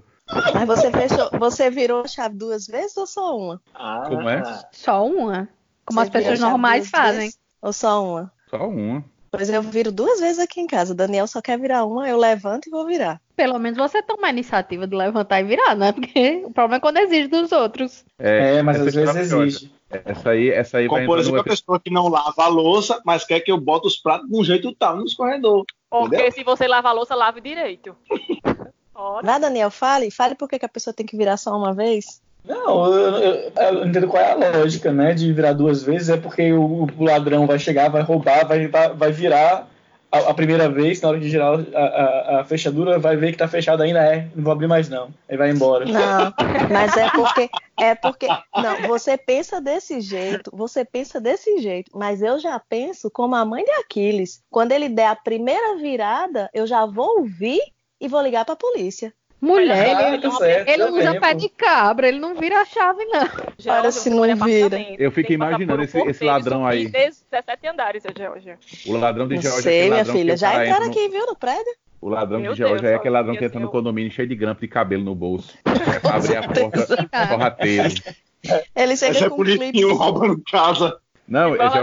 Mas você fechou, você virou a chave duas vezes ou só uma? Como é? só uma. Como Você as pessoas normais fazem. vezes Ou só uma? Só uma. Pois eu viro duas vezes aqui em casa. O Daniel só quer virar uma, eu levanto e vou virar. Pelo menos você toma a iniciativa de levantar e virar, né? Porque o problema é quando exige dos outros. É, mas essa às vezes é exige. Essa aí, essa aí vai Como, por exemplo, a pessoa que não lava a louça, mas quer que eu bote os pratos de um jeito tal no escorredor. Porque Entendeu? se você lava a louça, lave direito. Vai, Daniel, fale. Fale por que a pessoa tem que virar só uma vez. Não, eu, eu- eu entendo qual é a lógica, né, de virar duas vezes. É porque o, o ladrão vai chegar, vai roubar, vai, vai, virar a, a primeira vez, na hora de girar a, a- a fechadura, vai ver que tá fechado ainda, é, não vou abrir mais não. Aí vai embora. Não, mas é porque é porque não, você pensa desse jeito, você pensa desse jeito, mas eu já penso como a mãe de Aquiles. Quando ele der a primeira virada, eu já vou ouvir e vou ligar pra polícia. Mulher, Ah, ele, tá certo, ele usa tempo. pé de cabra, ele não vira a chave, não. Para se não vira. Eu fico imaginando esse- esse ladrão aí. 17 andares, Georgia. O ladrão de Não Georgia, sei, aquele minha filha. Já cara entra no- aqui, viu, no prédio? O ladrão Meu de Georgia Deus, é aquele ladrão que entra no condomínio cheio de grampo de cabelo no bolso. É pra abrir a porta sorrateiro. Ele Esse chega é com um clipe. bonitinho roubando casa. Não, esse é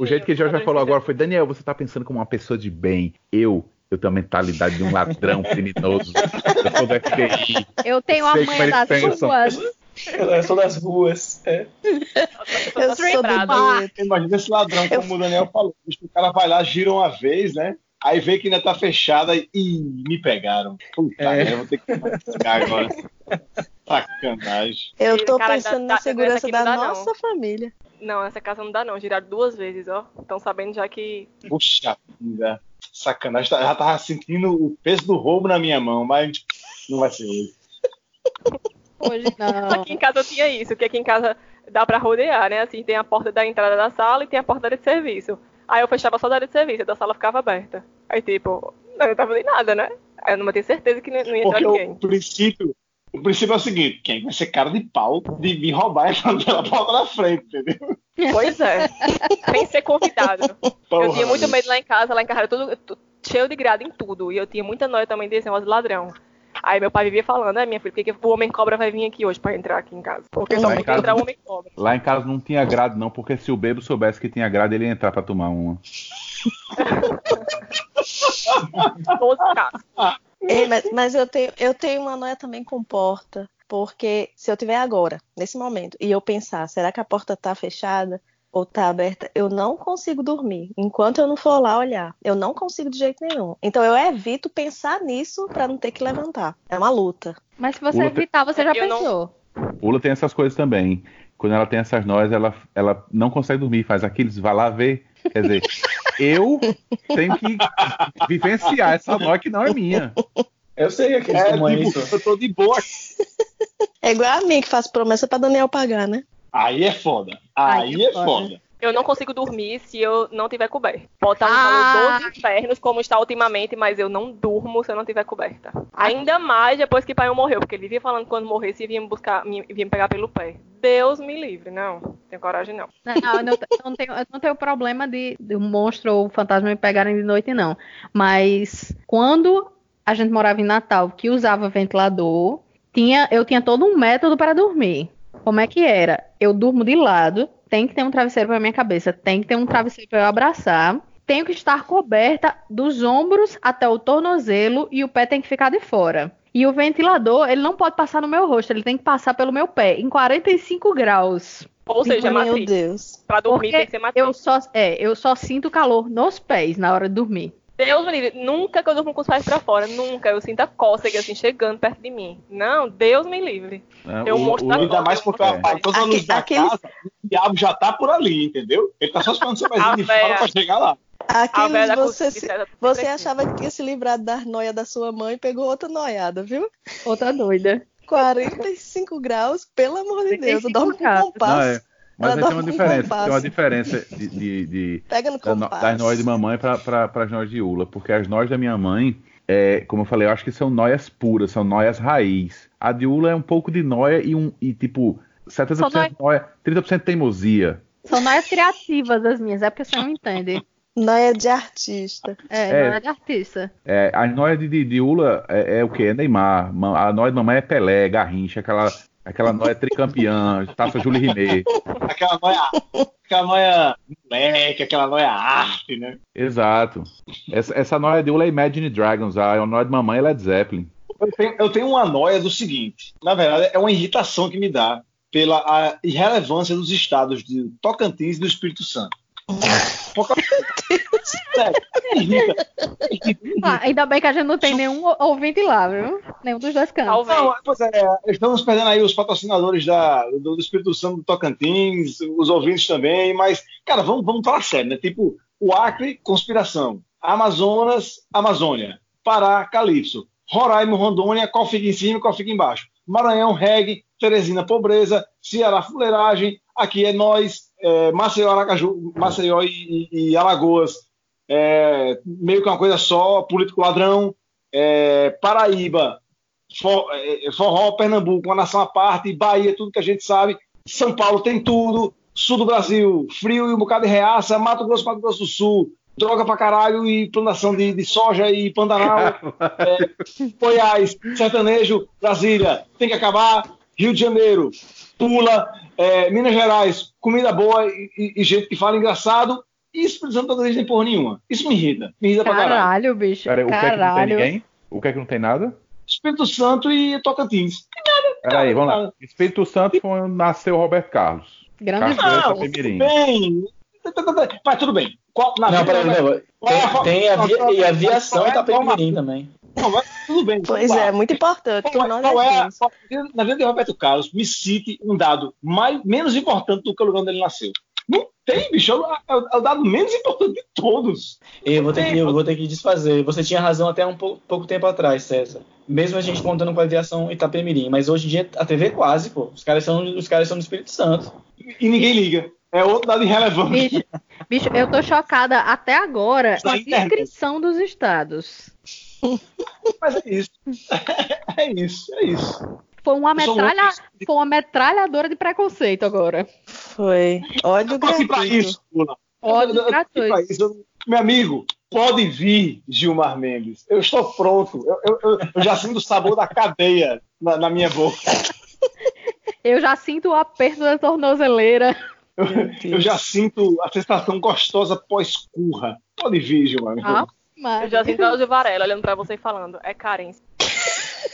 o jeito que o Jorge já ladrões falou agora foi, Daniel, você tá pensando como uma pessoa de bem. Eu, eu tenho a mentalidade de um ladrão criminoso. Eu sou do FBI. Eu tenho a eles das pensam. ruas. Eu sou das ruas. É. Eu sou do lembrado. gueto. Imagina esse ladrão, como o Daniel falou. O cara vai lá, gira uma vez, né? Aí vê que ainda tá fechada e Ih, me pegaram. Puta, É. eu vou ter que ficar agora. Sacanagem. Eu tô Cara, pensando da- na da- segurança da não dá, não. nossa família. Não, essa casa não dá não, giraram duas vezes, ó. Estão sabendo já que Puxa vida. Sacanagem. Já tava sentindo o peso do roubo na minha mão, mas não vai ser hoje. Hoje não. aqui em casa eu tinha isso, que aqui em casa dá pra rodear, né? Assim, tem a porta da entrada da sala e tem a porta da área de serviço. Aí eu fechava só da área de serviço, a da sala ficava aberta. Aí tipo, não, eu tava fazendo nada, né? Aí eu não tinha certeza que não não ia entrar Porque ninguém. o princípio, o princípio é o seguinte: quem vai ser cara de pau de vir roubar essa pela porta da frente, entendeu? Pois é. Sem ser convidado. Eu Porra, tinha muito medo lá em casa, lá em casa era tudo tu- cheio de grade em tudo. E eu tinha muita noia também desse negócio de ladrão. Aí meu pai vivia falando, é minha filha, por que, que o homem cobra vai vir aqui hoje pra entrar aqui em casa? Porque só pode entrar o homem cobra. Lá em casa não tinha grade, não, porque se o bebo soubesse que tinha grade, ele ia entrar pra tomar uma. Casos. Ei, mas, mas eu, tenho, eu tenho uma noia também com porta. Porque se eu tiver agora, nesse momento, e eu pensar, será que a porta tá fechada? ou tá aberta, eu não consigo dormir. Enquanto eu não for lá olhar, eu não consigo de jeito nenhum. Então eu evito pensar nisso para não ter que levantar. É uma luta. Mas se você Ula- evitar, você já Eu não- pensou. Ula tem essas coisas também. Quando ela tem essas noias, ela, ela não consegue dormir, faz aqueles, vai lá ver. Quer dizer, eu tenho que vivenciar essa noia que não é minha. Eu sei aqueles É, tamanhos. tipo, eu tô de boa. É igual a mim que faz promessa para Daniel pagar, né? Aí é foda. Aí, Aí é é foda. foda. Eu não consigo dormir se eu não tiver coberta. Pode estar Ah. dos infernos, como está ultimamente, mas eu não durmo se eu não tiver coberta. Ainda mais depois que pai morreu, porque ele vivia falando que quando morresse vinha me buscar, vinha me pegar pelo pé. Deus me livre, não. Tenho coragem, não. Não, eu não, tenho, eu não tenho problema de, de um monstro ou um fantasma me pegarem de noite, não. Mas quando a gente morava em Natal, que usava ventilador, tinha, eu tinha todo um método para dormir. Como é que era? Eu durmo de lado, tem que ter um travesseiro para minha cabeça, tem que ter um travesseiro para eu abraçar, tenho que estar coberta dos ombros até o tornozelo e o pé tem que ficar de fora. E o ventilador, ele não pode passar no meu rosto, ele tem que passar pelo meu pé, em 45 graus. Ou seja, Meu matriz. Deus. Pra dormir Porque tem que ser matriz. Eu só, é, eu só sinto calor nos pés na hora de dormir. Deus me livre. Nunca que eu durmo com os pés pra fora. Nunca. Eu sinto a cócega assim chegando perto de mim. Não, Deus me livre. né? Tem um monstro da Ainda mais porque eu É. apago todas as luzes da Aquele- casa, o diabo já tá por ali, entendeu? Ele tá só esperando seu pezinho de fora pra chegar lá. Aqueles você, se- você achava que tinha se livrado da noia da sua mãe e pegou outra noiada, viu? Outra doida. 45 graus, pelo amor de Deus. Eu 45 dormo com graus. Não, compasso. Mas aí tem uma diferença. Tem uma diferença de, de- de- das noias de mamãe para as noias de Ula. Porque as noias da minha mãe, é, como eu falei, eu acho que são noias puras, são noias raiz. A de Ula é um pouco de noia e, um, e tipo, 70% São noi- noia, 30% teimosia. São noias criativas as minhas, é porque você não entende. Noia de artista. É, É. noia de artista. É, as noias de, de, de Ula é, é o quê? É Neymar. Ma- A noia de mamãe é Pelé, Garrincha, aquela, aquela noia tricampeã, taça Júlio Rimet. Aquela noia, aquela noia moleque, aquela noia arte, né? Exato. Essa, essa noia de Ula é Imagine Dragons, a noia de mamãe é Led Zeppelin. Eu tenho, eu tenho uma noia do seguinte: na verdade, é uma irritação que me dá pela irrelevância dos estados de Tocantins e do Espírito Santo. Sério, irrita. Irrita. Ah, ainda bem que a gente não tem nenhum ou- ouvinte lá, viu? Nenhum dos dois cantos. Não, pois é, estamos perdendo aí os patrocinadores da, do, do Espírito Santo do Tocantins, os ouvintes também, mas, cara, vamos, vamos falar sério, né? Tipo, o Acre, conspiração. Amazonas, Amazônia. Pará, Calypso. Roraima, Rondônia, qual fica em cima e qual fica embaixo. Maranhão, reggae. Teresina, pobreza. Ceará, fuleiragem. Aqui é nós, é, Maceió, Aracaju, Maceió e, e- e Alagoas. É, meio que uma coisa só, político ladrão. É, Paraíba, For- é, Forró, Pernambuco, uma nação à parte, Bahia, tudo que a gente sabe. São Paulo tem tudo. Sul do Brasil, frio e um bocado de reaça. Mato Grosso, Mato Grosso do Sul, droga pra caralho e plantação de, de soja e Pantanal. É, Goiás, sertanejo, Brasília, tem que acabar. Rio de Janeiro, Pula, é, Minas Gerais, comida boa e, e- e gente que fala engraçado. E Espírito Santo não tem porra nenhuma. Isso me irrita. Me irrita pra caralho. Caralho, bicho. Peraí, o que é que não tem Caralho. ninguém? O que é que não tem nada? Espírito Santo e Tocantins. Peraí, vamos lá. Espírito Santo foi onde nasceu Roberto Carlos. Grande Cachoeira Não, tudo bem. Mas tudo bem. Qual, na Não, peraí, vai- não, tem, tem avia, e aviação em Itapemirim também. Não, mas tudo bem. Pois é, muito importante. Qual é, nós qual é qual- na vida de Roberto Carlos, me cite um dado mais, menos importante do que o lugar onde ele nasceu. Não tem, bicho. É o, é o- é dado menos importante de todos. Eu vou ter que, eu vou ter que desfazer. Você tinha razão até um pou- pouco tempo atrás, César. Mesmo a gente contando com a aviação Itapemirim, mas hoje em dia a TV é quase, pô. Os caras são, os caras são do Espírito Santo. E ninguém liga. É outro dado irrelevante. Bicho, bicho, eu tô chocada até agora com a internet. descrição dos estados. Mas é isso. É isso, é isso. Foi uma, Eu metralha... muito- Foi uma metralhadora de preconceito agora. Foi. Ódio Eu aqui pra gratuito. isso, Lula. Ódio Eu pra gratuito. isso. Meu amigo, pode vir, Gilmar Mendes. Eu estou pronto. Eu, eu- eu- eu já sinto o sabor da cadeia na, na minha boca. Eu já sinto o aperto da tornozeleira. Eu, eu já sinto a sensação gostosa pós-curra. Pode vir, Gilmar. Ah, Eu mas... já sinto Drauzio Varela olhando pra você e falando. É carência.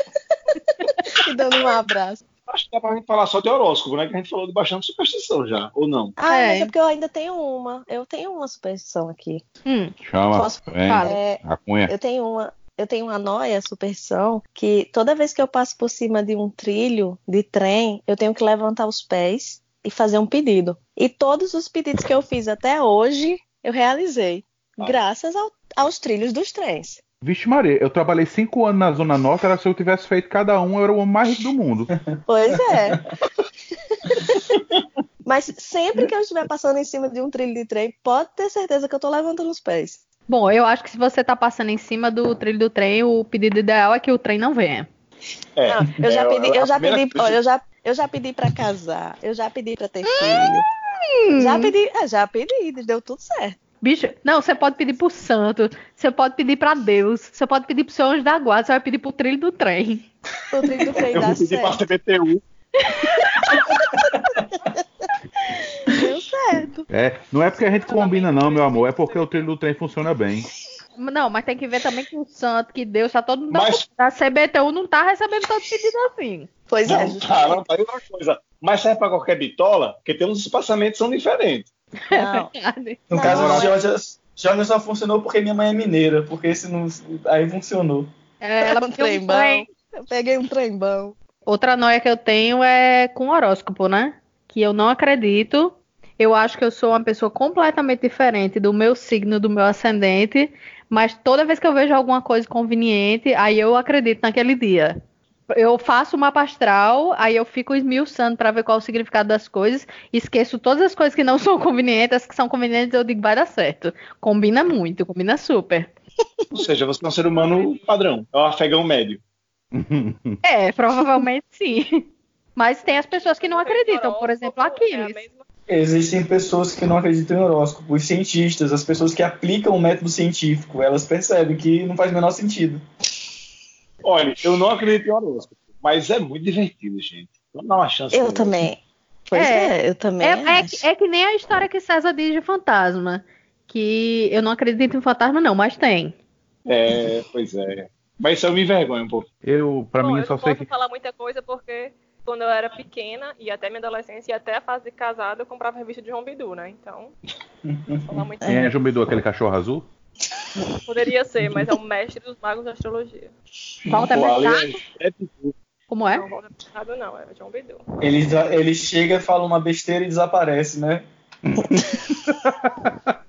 E dando um abraço. acho que dá pra gente falar só de horóscopo, né? Que a gente falou de bastante superstição já, ou não? Ah, É. mas é porque eu ainda tenho uma. Eu tenho uma superstição aqui. Hum, Chama, Posso- vem. É, a cunha. eu tenho uma. Eu tenho uma noia, superstição, que toda vez que eu passo por cima de um trilho de trem, eu tenho que levantar os pés e fazer um pedido. E todos os pedidos que eu fiz até hoje, eu realizei. Ah. Graças ao- aos trilhos dos trens. Vixe Maria, eu trabalhei cinco anos na Zona Norte, era se eu tivesse feito cada um, eu era o homem mais rico do mundo. Pois é. Mas sempre que eu estiver passando em cima de um trilho de trem, pode ter certeza que eu tô levantando os pés. Bom, eu acho que se você tá passando em cima do trilho do trem, o pedido ideal é que o trem não venha. É, Não, eu já é, pedi, eu já pedi, olha, eu já, eu já pedi para casar, eu já pedi para ter filho. Já pedi, ah, já pedi, deu tudo certo. Bicho, não, você pode pedir pro santo, você pode pedir pra Deus, você pode pedir pro seu anjo da guarda, você vai pedir pro trilho do trem. O trilho do trem Eu dá vou pedir pra certo. CBTU. Deu certo. É, não é porque a gente combina, não, meu amor, é porque o trilho do trem funciona bem. Não, mas tem que ver também que o santo, que Deus, tá todo mundo Mas- da CBTU não tá recebendo todo pedido assim. Pois é, Não, tá, não, tá aí outra coisa. Mas serve pra qualquer bitola, porque tem uns espaçamentos que são diferentes. não. No Não, caso não, do é- Georgia, Georgia só funcionou porque minha mãe é mineira, porque se não. Aí funcionou. É, ela um um trembão. trem. Eu peguei um trembão. Outra noia que eu tenho é com horóscopo, né? Que eu não acredito. Eu acho que eu sou uma pessoa completamente diferente do meu signo, do meu ascendente, mas toda vez que eu vejo alguma coisa conveniente, aí eu acredito naquele dia. Eu faço uma astral, aí eu fico esmiuçando para ver qual o significado das coisas, esqueço todas as coisas que não são convenientes, as que são convenientes eu digo vai dar certo. Combina muito, combina super. Ou seja, você é um ser humano padrão. É um afegão médio. É, provavelmente sim. Mas tem as pessoas que não acreditam, por exemplo, É a Aquiles. Existem pessoas que não acreditam em horóscopo, os cientistas, as pessoas que aplicam o método científico, elas percebem que não faz o menor sentido. Olha, eu não acredito em horóscopo, mas é muito divertido, gente. Vamos dar uma chance. Eu também. Pois É, é, eu também. É, é, é que nem a história que César diz de fantasma. Que eu não acredito em fantasma, não, mas tem. É, pois é. Mas isso eu me envergonho um pouco. Eu, pra Bom, mim, eu só não sei posso que. falar muita coisa porque quando eu era pequena e até minha adolescência e até a fase de casada, eu comprava revista de João Bidu, né? Então, falar muito. É Jumbidu, aquele cachorro azul? Poderia ser, mas é o mestre dos magos da astrologia. Mercado? é, é tipo, Como é? Não, Mercado não, é o João Bidu. Ele, ele chega, fala uma besteira e desaparece, né?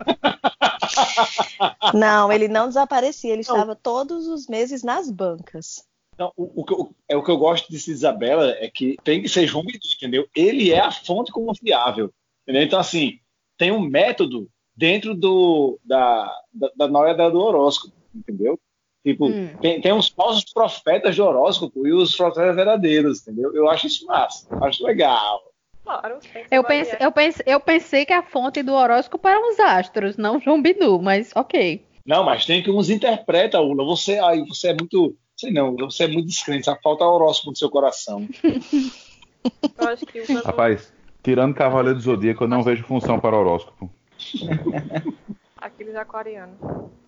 Não, ele não desaparecia, ele estava todos os meses nas bancas. Não, o, o que eu, é o que eu gosto de Isabela é que tem que ser João Bidu, entendeu? Ele é a fonte confiável, entendeu? Então, assim, tem um método dentro do, da, da, da noia da- do horóscopo, entendeu? Tipo, Hum. tem, tem os falsos profetas de horóscopo e os profetas verdadeiros, entendeu? Eu acho isso massa, acho legal. Claro. Eu, pense, eu, pense, eu pensei que a fonte do horóscopo eram os astros, não João Bidu, mas ok. Não, mas tem que uns interpreta, Ula. Você, aí você é muito, sei não, você é muito descrente, só falta horóscopo no seu coração. Eu acho que usando Rapaz, tirando Cavaleiro do Zodíaco, eu não vejo função para horóscopo. aqueles aquarianos.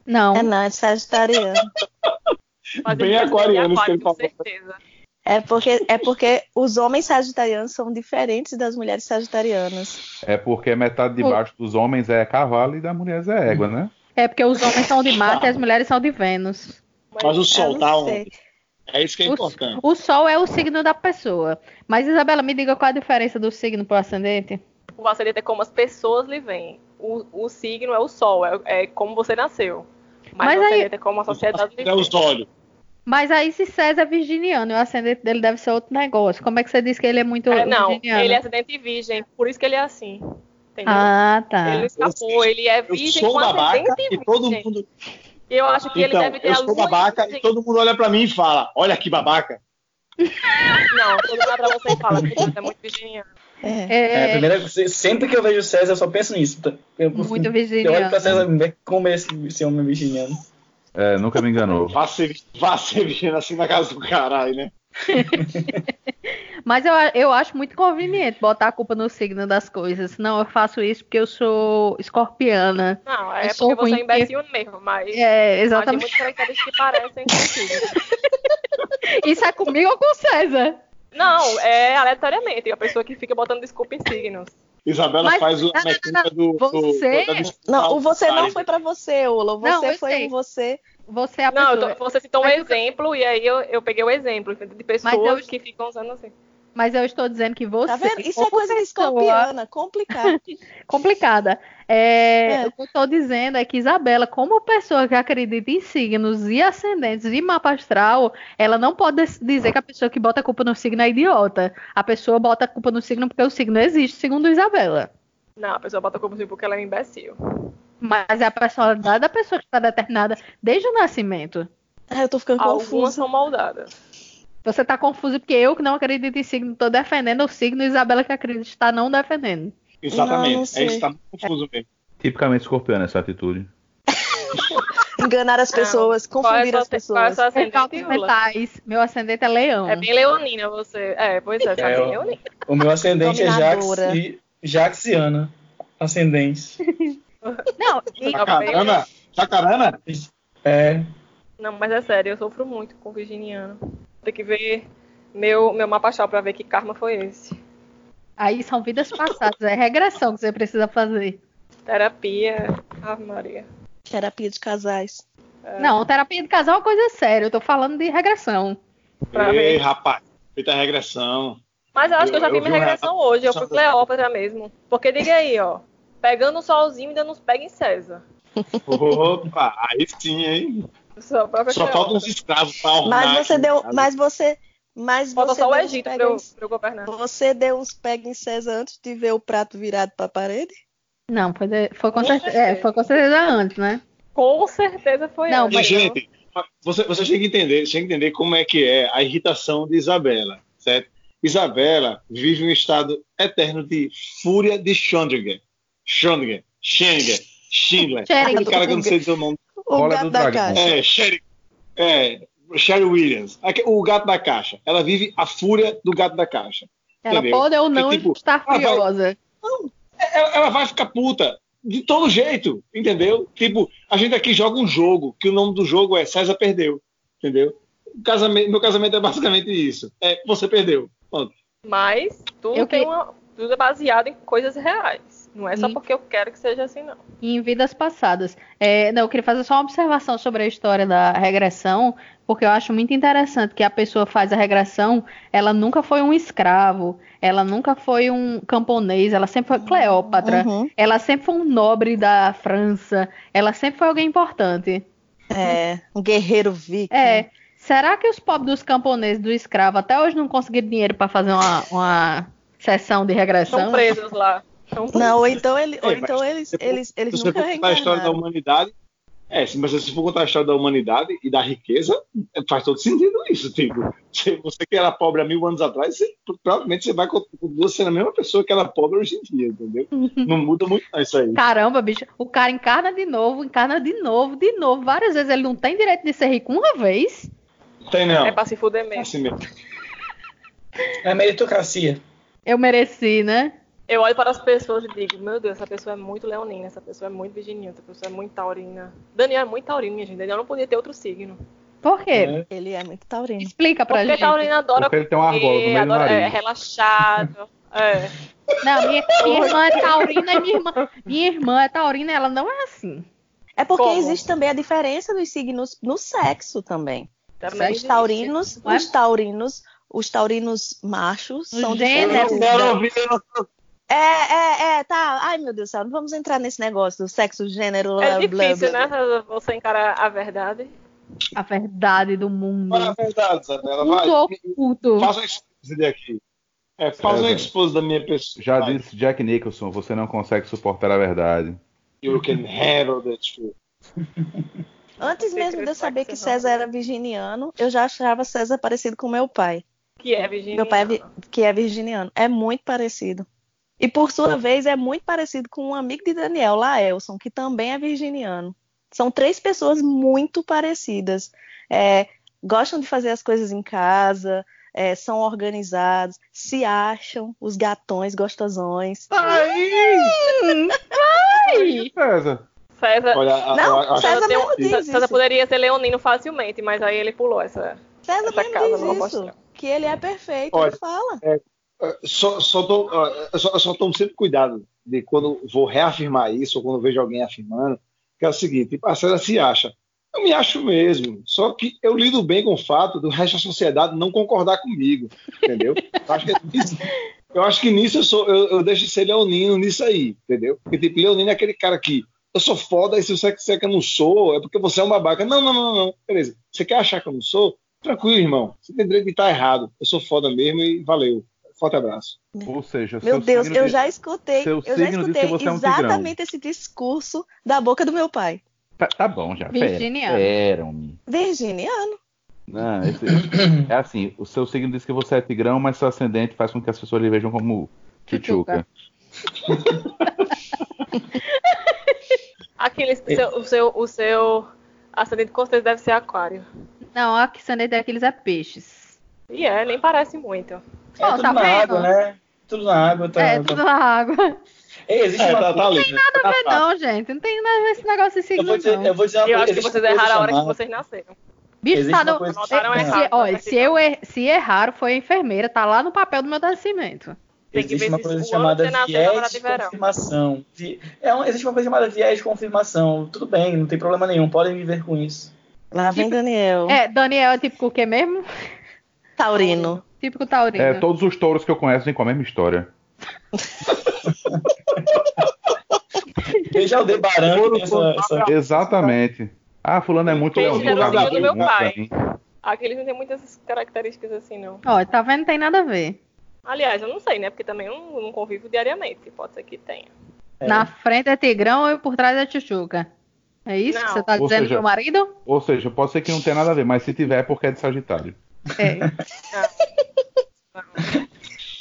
Não. É não, é sagitariano. Mas Bem aquariano, que com falou. certeza. É porque, é porque os homens sagitarianos são diferentes das mulheres sagitarianas. É porque metade de baixo dos homens é cavalo e das mulheres é égua, né? É porque os homens são de Marte e as mulheres são de Vênus. Mas o Eu sol tá onde? É isso que é O, importante. o Sol é o signo da pessoa. Mas, Isabela, me diga qual a diferença do signo pro ascendente? O ascendente é como as pessoas lhe veem. O, o signo é o sol, é, é como você nasceu. Mas, Mas o aí- é como a sociedade É os olhos. Mas aí, se César é virginiano e o ascendente dele deve ser outro negócio, como é que você diz que ele é muito É, não, virginiano? ele é ascendente virgem, por isso que ele é assim. Entendeu? Ah, tá. Ele escapou, ele é Eu virgem sou com babaca ascendente e todo virgem. mundo. E eu acho que Então, ele deve ter eu a sou babaca virgem. e todo mundo olha pra mim e fala: Olha que babaca. Não, todo mundo olha pra você e fala que você é muito virginiano. É. É, É, primeira, sempre que eu vejo o César, eu só penso nisso. Eu, muito eu olho virginiano. pra César como esse, esse homem virginiano. É, nunca me enganou. Vá ser, vá ser vivendo assim na casa do caralho, né? Mas eu, eu acho muito conveniente botar a culpa no signo das coisas. Não, eu faço isso porque eu sou escorpiana. Não, é Eu sou porque você é imbecil mesmo, mas, É, mas tem exatamente. muitas características que parecem contigo. Isso é comigo ou com César? Não, é aleatoriamente. A pessoa que fica botando desculpa em signos. Isabela Mas- faz o não, não, mecânica do, do- Você- da disputa Não, o você não foi pra você, Ola. O Não, Você eu foi sei. um você. Você é a Não, eu pessoa. tô- você citou um Mas eu- exemplo e aí eu, eu peguei o exemplo de pessoas eu- que ficam usando assim. Mas eu estou dizendo que você. Tá vendo? Isso é coisa de pessoa escorpiana, complicado. complicada. É, É. O que eu estou dizendo é que Isabela, como pessoa que acredita em signos e ascendentes e mapa astral, ela não pode dizer que a pessoa que bota a culpa no signo é idiota. A pessoa bota a culpa no signo porque o signo existe, segundo Isabela. Não, a pessoa bota como assim porque ela é um imbecil. Mas é a personalidade da pessoa que está determinada desde o nascimento. Ah, eu tô ficando Algumas confusa. são moldadas. Você está confuso porque eu que não acredito em signo estou defendendo o signo e Isabela que acredita está não defendendo. Exatamente. Não, não é isso, tá muito confuso mesmo. Tipicamente escorpiano essa atitude. Enganar as pessoas, Qual é confundir a as sua- qual é pessoas. É ascendente, mentais. Meu ascendente é leão. É bem leonina você. É, pois é, tá É, bem eu- leonina. O meu ascendente é Jax Dominadora. e Jaxiana. Ascendente. Não, e- Jacarana? Jacarana? É. Não, mas é sério, eu sofro muito com virginiano. Tem que ver meu, meu mapa astral pra ver que karma foi esse. aí são vidas passadas, é regressão que você precisa fazer. Terapia. Ave Maria. Terapia de casais. É, Não, terapia de casal é uma coisa séria, eu tô falando de regressão. Pra Ei, ver. rapaz. Feita regressão. Mas eu acho que eu já Eu- vi eu minha vi regressão relato- hoje, eu fui Cleópatra mesmo. Porque diga aí, ó. Pegando o solzinho ainda nos pega em César. Opa, aí sim, hein? Só, a própria Só faltam os Cleópatra. escravos pra ornar Mas você deu. Mas você. Mas Falta você só o uns Egito pra pega eu, pra eu governar. Você deu uns pega em César antes de ver o prato virado pra parede? Não, foi, de- foi, com, Com certeza, certeza. é, foi com certeza antes, né? Com certeza foi Não. E, mas- gente, você, você tem que entender, tem que entender como é que é a irritação de Isabela, certo? Isabela vive um estado eterno de fúria de Schrödinger. Schrödinger, Schengen, Schindler. Schrödinger. Aquele cara que eu não sei dizer o nome. O Bola gato do da dragão. caixa. É, Sherry, é, Sherry Williams. Aque- O gato da caixa. Ela vive a fúria do gato da caixa. Ela Entendeu? pode ou não É tipo, estar ah, vai- furiosa. ela, ela vai ficar puta de todo jeito, entendeu? Tipo, a gente aqui joga um jogo, que o nome do jogo é César perdeu, entendeu? O casamento, meu casamento é basicamente isso. É, você perdeu. Pronto. Mas tudo, que- uma, tudo é baseado em coisas reais. Não é só porque eu quero que seja assim, não. E em vidas passadas. É, não, eu queria fazer só uma observação sobre a história da regressão, porque eu acho muito interessante que a pessoa faz a regressão, ela nunca foi um escravo, ela nunca foi um camponês, ela sempre foi Cleópatra, Uhum. ela sempre foi um nobre da França, ela sempre foi alguém importante. É, um guerreiro viking. É, será que os pobres dos camponeses, do escravo, até hoje não conseguiram dinheiro para fazer uma, uma sessão de regressão? Estão presos lá. Tão presos. Não, ou então, ele, ou É, então mas eles, eles, eles Se você nunca contar a história da reencarnaram. humanidade, é, mas se for contar a história da humanidade e da riqueza, é, faz todo sentido isso. Tipo, se você que era pobre há mil anos atrás, você- provavelmente você vai continuar sendo a mesma pessoa que era pobre hoje em dia, entendeu? Não muda muito isso aí. Caramba, bicho, o cara encarna de novo, encarna de novo, de novo, várias vezes. Ele não tem direito de ser rico uma vez. Tem não. É pra se fuder É mesmo. assim mesmo. É meritocracia. Eu mereci, né? Eu olho para as pessoas e digo, meu Deus, essa pessoa é muito leonina, essa pessoa é muito virginiana, essa pessoa é muito taurina. Daniel é muito taurino, minha gente. Daniel não podia ter outro signo. Por quê? É. Ele é muito taurino. Explica pra Porque gente. taurino adora Porque ele tem um argola no adora, é relaxado. É. Não, minha, minha irmã é taurina e minha irmã, minha irmã é taurina ela não é assim. É porque Como? existe também a diferença dos signos no sexo também. Também Os taurinos, é? os taurinos, os taurinos machos Os são diferentes. Quero da- ouvir É, é, é, tá. Ai, meu Deus do céu, não vamos entrar nesse negócio do sexo, gênero, blá, É blá, difícil, blá. né? Você encarar a verdade. A verdade do mundo. Fala a verdade, Isabela. Vai. oculto. Faz uma expose daqui. É, faz uma César. expose da minha pessoa. Já Vai. disse Jack Nicholson, você não consegue suportar a verdade. You can handle the truth. Antes mesmo de eu saber que. César era virginiano, eu já achava César parecido com meu pai, Que é virginiano. Meu pai é vi- que é virginiano. É muito parecido. E por sua vez é muito parecido com um amigo de Daniel, Laelson, que também é virginiano. São três pessoas muito parecidas. É, gostam de fazer as coisas em casa, é, são organizados, se acham os gatões gostosões. Ai, César. César, Olha, a- Não, a- a- César diz César isso. poderia ser leonino facilmente, mas aí ele pulou essa, César essa casa diz isso. que ele é perfeito, Olha, ele fala. Só, só, tô, ó, eu só, só tomo sempre cuidado de quando vou reafirmar isso ou quando vejo alguém afirmando, que é o seguinte, a César se acha. Eu me acho mesmo, só que eu lido bem com o fato do resto da sociedade não concordar comigo, entendeu? Eu acho que, é nisso, eu acho que nisso eu, sou, eu, eu deixo de ser leonino nisso aí, entendeu? Porque, tipo, leonino é aquele cara que eu sou foda e se você quer que eu não sou, é porque você é um babaca. Não, não, não, não, beleza. Você quer achar que eu não sou? Tranquilo, irmão. Você tem direito de estar errado. Eu sou foda mesmo e valeu. Forte abraço. Ou seja, Meu seu Deus, signo eu de- já escutei, eu já signo diz que escutei você é um exatamente esse discurso da boca do meu pai. Tá, tá bom já. Virginiano. Pera. Virginiano. Não, esse- é assim, o seu signo diz que você é tigrão, mas seu ascendente faz com que as pessoas lhe vejam como tchutchuca. Aquele, seu- o, seu, o seu ascendente com certeza deve ser aquário. Não, a ascendente daqueles é peixes. E é, nem parece muito. É Ó, tudo tá na vendo? água, né? Tudo na água. Tá, é, tá- tudo na água. Ei, existe É, uma tá, tá? Não tem não, gente. Não tem nada a ver esse negócio de Eu signo, vou dizer, não. eu vou dizer uma Eu coisa. acho que vocês erraram a hora que vocês nasceram. Bicho, existe tá uma no... coisa que se- errado. Olha, se, eu er- se erraram, foi a enfermeira. Tá lá no papel do meu nascimento. Tem que existe ver uma se coisa chamada que viés de de verão. confirmação. Vi- É um- existe uma coisa chamada viés de confirmação. Tudo bem, não tem problema nenhum. Podem viver com isso. Lá vem Daniel. É, Daniel é típico o quê mesmo? Taurino. Típico taurino. É, todos os touros que eu conheço têm com a mesma história. Veja o Debaran que Exatamente. Ah, fulano é muito leonino. era o do meu Muito pai. bem. Aqueles não tem muitas características assim, não. Ó, tá vendo? Não tem nada a ver. Aliás, eu não sei, né? Porque também eu não, não convivo diariamente. Pode ser que tenha. É. Na frente é tigrão e por trás é chuchuca. É isso que Não. você tá Ou dizendo seja- pro marido? Ou seja, pode ser que não tenha nada a ver, mas se tiver é porque é de Sagitário. É.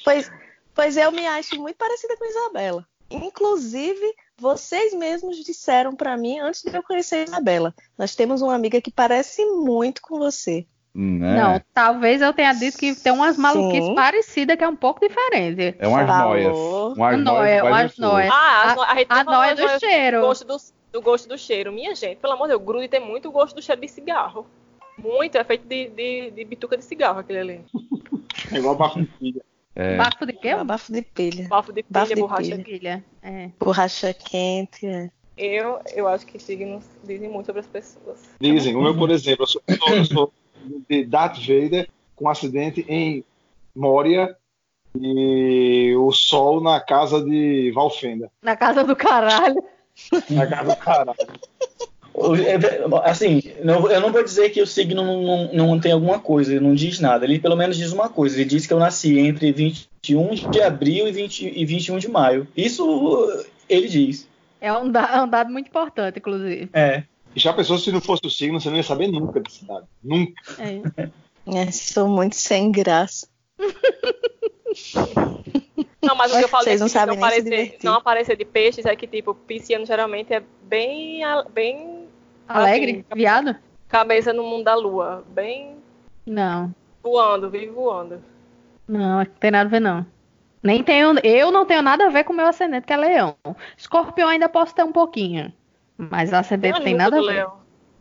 Pois, pois eu me acho muito parecida com Isabela. Inclusive, vocês mesmos disseram pra mim antes de eu conhecer a Isabela. Nós temos uma amiga que parece muito com você. Né? Não, talvez eu tenha dito que tem umas maluquices Sim. parecidas que é um pouco diferente. É umas Falou. noias. Um Umas Uma noias. umas nóias. Ah, A- a, a, gente A não falou nóia do do cheiro. gosto do, do gosto do cheiro. Minha gente, pelo amor de Deus, grude tem muito gosto do cheiro de cigarro. Muito, é feito de, de, de bituca de cigarro aquele ali. É igual bafo de pilha. É. Bafo de quê? Bafo de pilha. Bafo de pilha, Bafo de borracha. pilha. Pilha. É. Borracha quente. é. Eu, eu acho que signos dizem muito sobre as pessoas. Dizem, o meu, por exemplo, eu sou, eu sou de Darth Vader com um acidente em Moria e o sol na casa de Valfenda. Na casa do caralho. Na casa do caralho. É, Assim, não- eu não vou dizer que o signo não, não, não tem alguma coisa, ele não diz nada. Ele pelo menos diz uma coisa. Ele diz que eu nasci entre 21 de abril e, 20, e 21 de maio. Isso ele diz. É um, da- é um dado muito importante, inclusive. É. E já pensou se não fosse o signo, você não ia saber nunca da cidade. Nunca. É. É, sou muito sem graça. Não, mas o que eu falei Vocês não sabem não, nem se aparecer, não aparecer de peixes é que, tipo, pisciano geralmente é bem, bem Alegre? Assim, Viado? cabeça no mundo da lua. Bem Não. voando, vive voando. Não, não tem nada a ver, não. Nem tenho, eu não tenho nada a ver com o meu ascendente, que é leão. Escorpião ainda posso ter um pouquinho. Mas ascendente tem nada a ver. leão.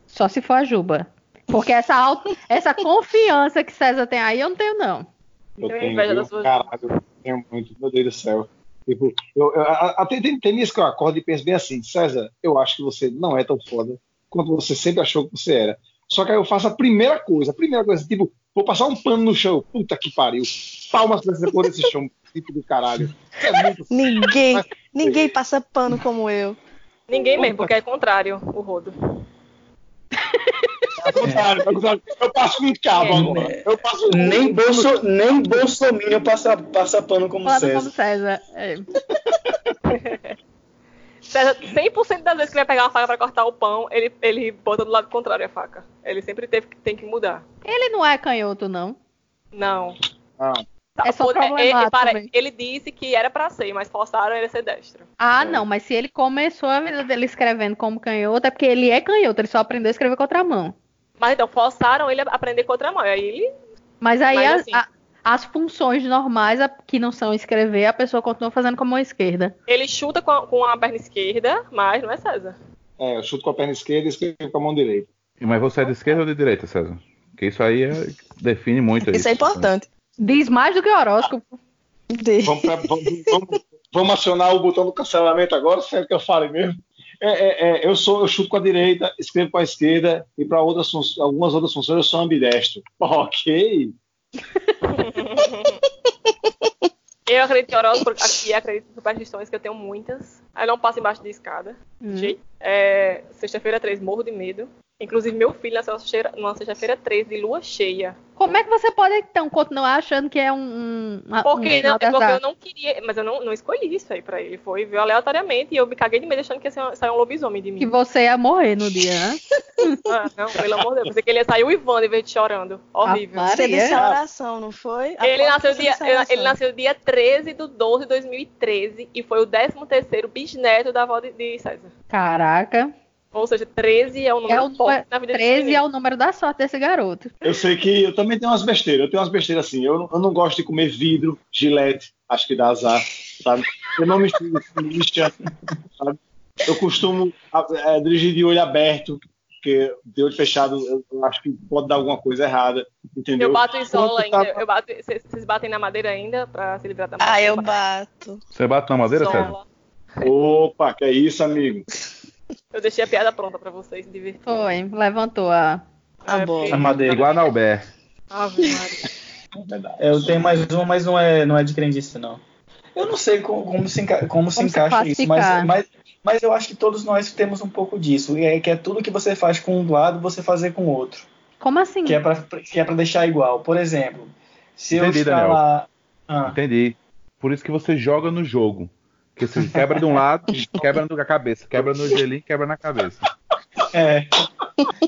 Só se for a Juba. Porque essa, auto- essa confiança que César tem aí, eu não tenho, não. Eu Tenho inveja das suas- Caralho, eu tenho muito, meu Deus do céu. Tipo, eu, eu, a- tem, tem nisso que eu acordo e penso bem assim, César, eu acho que você não é tão foda quanto você sempre achou que você era. Só que aí eu faço a primeira coisa, a primeira coisa, tipo, vou passar um pano no chão, puta que pariu. Palmas pra essa porra desse chão, tipo do caralho. É muito Ninguém, Mas- ninguém passa pano como eu. Ninguém mesmo, porque é contrário o rodo. contrário, ao contrário. Eu passo com cabo É, agora. Eu passo Nem, Bolso, nem Bolsonaro passa, passa pano como como César. César. É. César, 100% das vezes que ele vai pegar uma faca pra cortar o pão, ele, ele bota do lado contrário a faca. Ele sempre teve, que- tem que mudar. Ele não é canhoto, não. Não. Ah, Tá, É só pô, ele, para- ele disse que era pra ser, mas forçaram ele a ser destro. Ah, É. não, mas se ele começou a vida dele escrevendo como canhoto, é porque ele é canhoto, ele só aprendeu a escrever com outra mão. Mas então, forçaram ele a aprender com outra mão. E aí ele. Mas aí Mas as, assim- a- as funções normais, que não são escrever, a pessoa continua fazendo com a mão esquerda. Ele chuta com a, com a perna esquerda, mas não é César. é, eu chuto com a perna esquerda e escrevo com a mão direita. Mas você é de esquerda ou de direita, César? Porque isso aí é- define muito. Isso é importante. Diz mais do que horóscopo. Vamos, pra- vamos- vamos- vamos acionar o botão do cancelamento agora, se é que eu fale mesmo. É, é, é, eu sou, eu chuto com a direita, escrevo com a esquerda e para outras algumas outras funções eu sou ambidestro. Ok. Eu acredito em horóscopo e acredito em superstições, que eu tenho muitas. Aí não passo embaixo de escada. Hum. É, sexta-feira 3, morro de medo. Inclusive, meu filho nasceu numa sexta-feira 3 de lua cheia. Como é que você pode, então, continuar achando que é um. um, uma- Porque, um não, de porque eu não queria, mas eu não, não escolhi isso aí pra ele. Foi viu aleatoriamente e eu me caguei de medo achando que ia sair- um lobisomem de mim. Que você ia morrer no dia, né? Ah, não, pelo amor de Deus. Pensei que ele ia sair o Ivan em vez de chorando. Horrível. Você disse Maria. a oração, não foi? Ele nasceu, dia, disse ele nasceu dia 13 de 12 de 2013 e foi o 13º bisneto da avó de, de César. Caraca. Ou seja, 13 é um número É o na vida desse 13 é o número da sorte desse garoto. Eu sei que eu também tenho umas besteiras. Eu tenho umas besteiras assim. Eu, não- eu não gosto de comer vidro, gilete, acho que dá azar, sabe? Eu não misturo com lixa, sabe? Eu costumo é, dirigir de olho aberto, porque de olho fechado eu, acho que pode dar alguma coisa errada, entendeu? Eu bato isola Quando tá- ainda. Eu bato, vocês batem na madeira ainda pra se livrar da Ah, eu madeira? bato. Você bate na madeira, César? Isola. Opa, que é isso, amigo? Eu deixei a piada pronta pra vocês se divertirem. Foi, levantou a. A É, bola. A madeira. Igual na Albert. Ave Maria. É, Eu tenho mais uma, mas não é, não é de crendice, não. Eu não sei como, como se, enca- como se Como se encaixa isso, mas, mas, mas eu acho que todos nós temos um pouco disso. E é que é tudo que você faz com um lado, você fazer com o outro. Como assim? Que é pra, que é pra deixar igual. Por exemplo, se eu Entendi, escalar. Ah, Entendi. Por isso que você joga no jogo. Porque você quebra de um lado, quebra na cabeça. Quebra no gelinho, quebra na cabeça. é.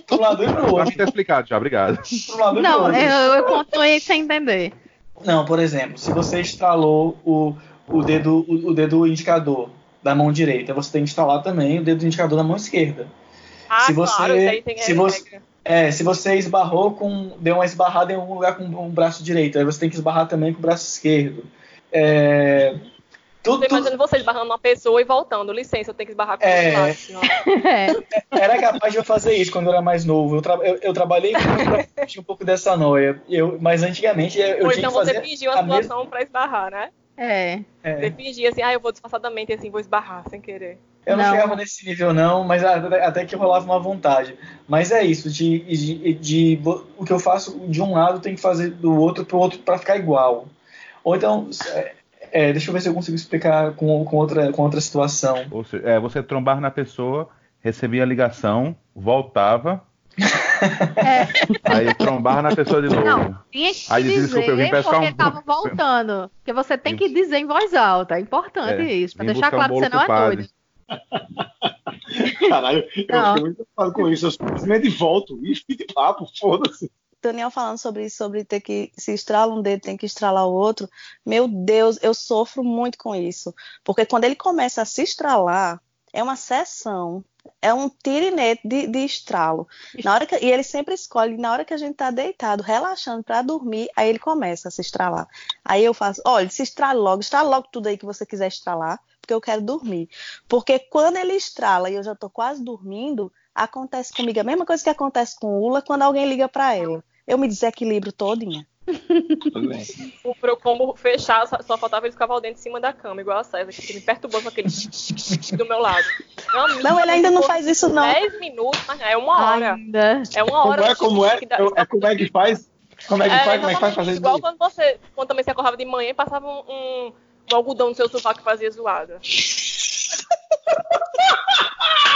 Pro lado e pro Pra mim outro. tá explicado já, obrigado. Pro lado e pro Não, outro. eu, eu continuei sem entender. Não, por exemplo, se você estralou o, o, dedo, o, o dedo indicador da mão direita, você tem que instalar também o dedo indicador da mão esquerda. Ah, Se você- claro, tem se é você-. É, se você esbarrou com. deu uma esbarrada em algum lugar com o braço direito, aí você tem que esbarrar também com o braço esquerdo. É, tudo, Eu imagino você esbarrando uma pessoa e voltando. Licença, eu tenho que esbarrar com É. o lado. assim, ó. É. era capaz de eu fazer isso quando eu era mais novo. Eu, tra- eu, eu trabalhei muito pra fugir um pouco dessa noia. Eu, mas antigamente eu, eu Ou tinha então que fazer. você fingiu a uma mesma- situação pra esbarrar, né? É. é. Você fingia assim, ah, eu vou disfarçadamente assim, vou esbarrar sem querer. Eu não, Não. chegava nesse nível, não, mas até, até que rolava uma vontade. Mas é isso, de, de, de- o que eu faço de um lado tem que fazer do outro pro outro para ficar igual. Ou então, é, deixa eu ver se eu consigo explicar com, com, outra, com outra situação. Ou seja, é, você trombar na pessoa, recebia a ligação, voltava, É. aí trombava na pessoa de novo. Não, tinha que Aí dizer desculpa, eu vim pescar porque um- estavam voltando. Porque você tem que dizer em voz alta. É importante É, isso. Pra deixar buscar um claro que você não é doido. Caralho, eu Não. fiquei muito preocupado com isso. Eu simplesmente volto e de papo, foda-se. Daniel falando sobre isso, sobre ter que se estrala um dedo, tem que estralar o outro. Meu Deus, eu sofro muito com isso. Porque quando ele começa a se estralar, é uma sessão, é um tirinete de, de estralo. Na hora que, e ele sempre escolhe, na hora que a gente tá deitado, relaxando para dormir, aí ele começa a se estralar. Aí eu faço, olha, se estrala logo, estrala logo tudo aí que você quiser estralar, porque eu quero dormir. Porque quando ele estrala e eu já tô quase dormindo, acontece comigo a mesma coisa que acontece com o Ula quando alguém liga para ela. Eu me desequilibro todinha. O pro combo fechar, só, faltava ele escovar o dente em cima da cama, igual a César, que me perturbou com aquele do meu lado. Não, Não, ele ainda não faz isso, não. 10 minutos, mas é uma hora. Ainda. É uma Como hora. é, como é? que dá- É como é que faz? Como é que É, faz? Como é que faz fazer Igual isso? quando você, quando também você acordava de manhã e passava um, um, um algodão no seu sofá que fazia zoada.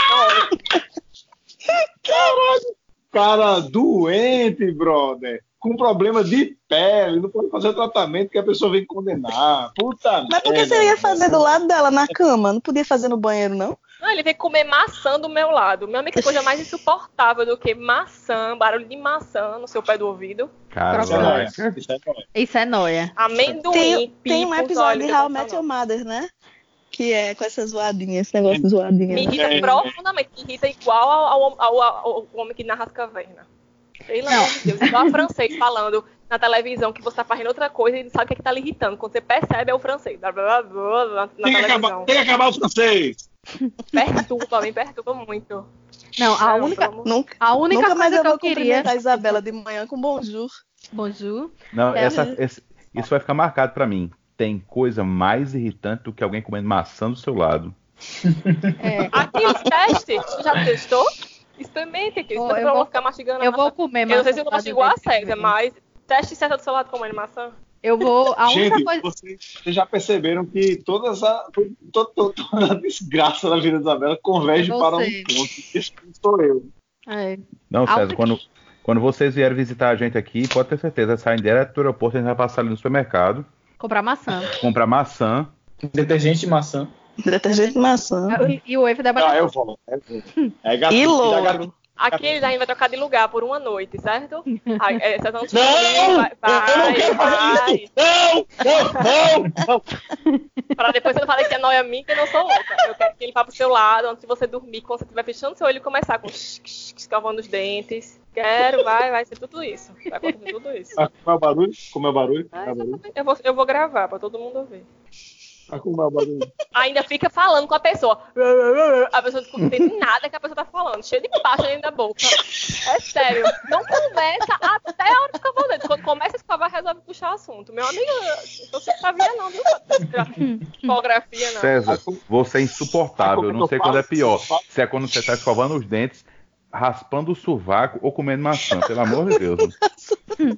Não, Cara doente, brother. Com problema de pele, não pode fazer o tratamento que a pessoa vem condenar. Puta Mas por que você ia fazer do lado dela na cama? Não podia fazer no banheiro, não? Não, ele veio comer maçã do meu lado. Meu amigo, que coisa mais insuportável do que maçã, barulho de maçã no seu pé do ouvido. Cara, Isso é. Isso é é noia. Amendoim, Tem, tem um episódio de How Met. Your Mother, né? Que é com essa zoadinha, esse negócio de zoadinha. Me né? irrita É. profundamente. Me irrita igual ao, ao, ao- ao homem que narra as cavernas. Pelo amor de Deus. Igual a francês falando na televisão que você tá fazendo outra coisa e não sabe o que, é que tá lhe irritando. Quando você percebe, é o francês. Blá, blá, blá, blá, na, Tem que, acabar, tem que acabar o francês. Perturba, me perturba muito. Não, a única, Nunca, a única nunca mais coisa eu que eu queria. cumprimentar a Isabela de manhã com bonjour. Bonjour. Não, É. essa- esse- isso vai ficar marcado pra mim. Tem coisa mais irritante do que alguém comendo maçã do seu lado. É, Aqueles testes, tu já testou? Experimente aqui. Ó, Pra vou- ficar mastigando a eu vou maçã. comer Eu não sei se eu maçã igual a que eu mas teste certo do seu lado comendo maçã. Eu vou. A única Gente, coisa. vocês, já perceberam que todas a, to- to- toda a desgraça da vida da Isabela converge É para um ponto. Esse sou eu. É, Não, César, única- quando, quando vocês vierem visitar a gente aqui, pode ter certeza, saem direto do aeroporto, a gente vai passar ali no supermercado, comprar maçã. comprar maçã. Detergente de maçã. Detergente de maçã. E, e o wave da Ah, batata. eu vou. Eu vou. É gato, E louro. Eles ainda vai trocar de lugar por uma noite, certo? Aí, é, não Não! vai, eu não vai, quero fazer vai. isso! Não! Não! Não! não. Pra depois você não falar que é noia minha que eu não sou louca. Eu quero que ele vá pro seu lado antes de você dormir, quando você estiver fechando seu olho começar com escovando os dentes. Quero, vai, vai ser tudo isso. Vai acontecer tudo isso. Ah, Como é o barulho? Como é o barulho? Ah, eu, vou, eu vou gravar pra todo mundo ouvir. O barulho? Ainda fica falando com a pessoa. A pessoa não entende nada que a pessoa tá falando. Cheio de pasto dentro da boca. É sério. Não conversa até a hora de escovar o dente. Quando começa a escovar, resolve puxar o assunto. Meu amigo, eu sou sabia não, viu? Tipografia, não. César, você é insuportável. Eu é que não sei quando é pior. Se é quando você está escovando os dentes, raspando o sovaco ou comendo maçã, pelo amor de Deus.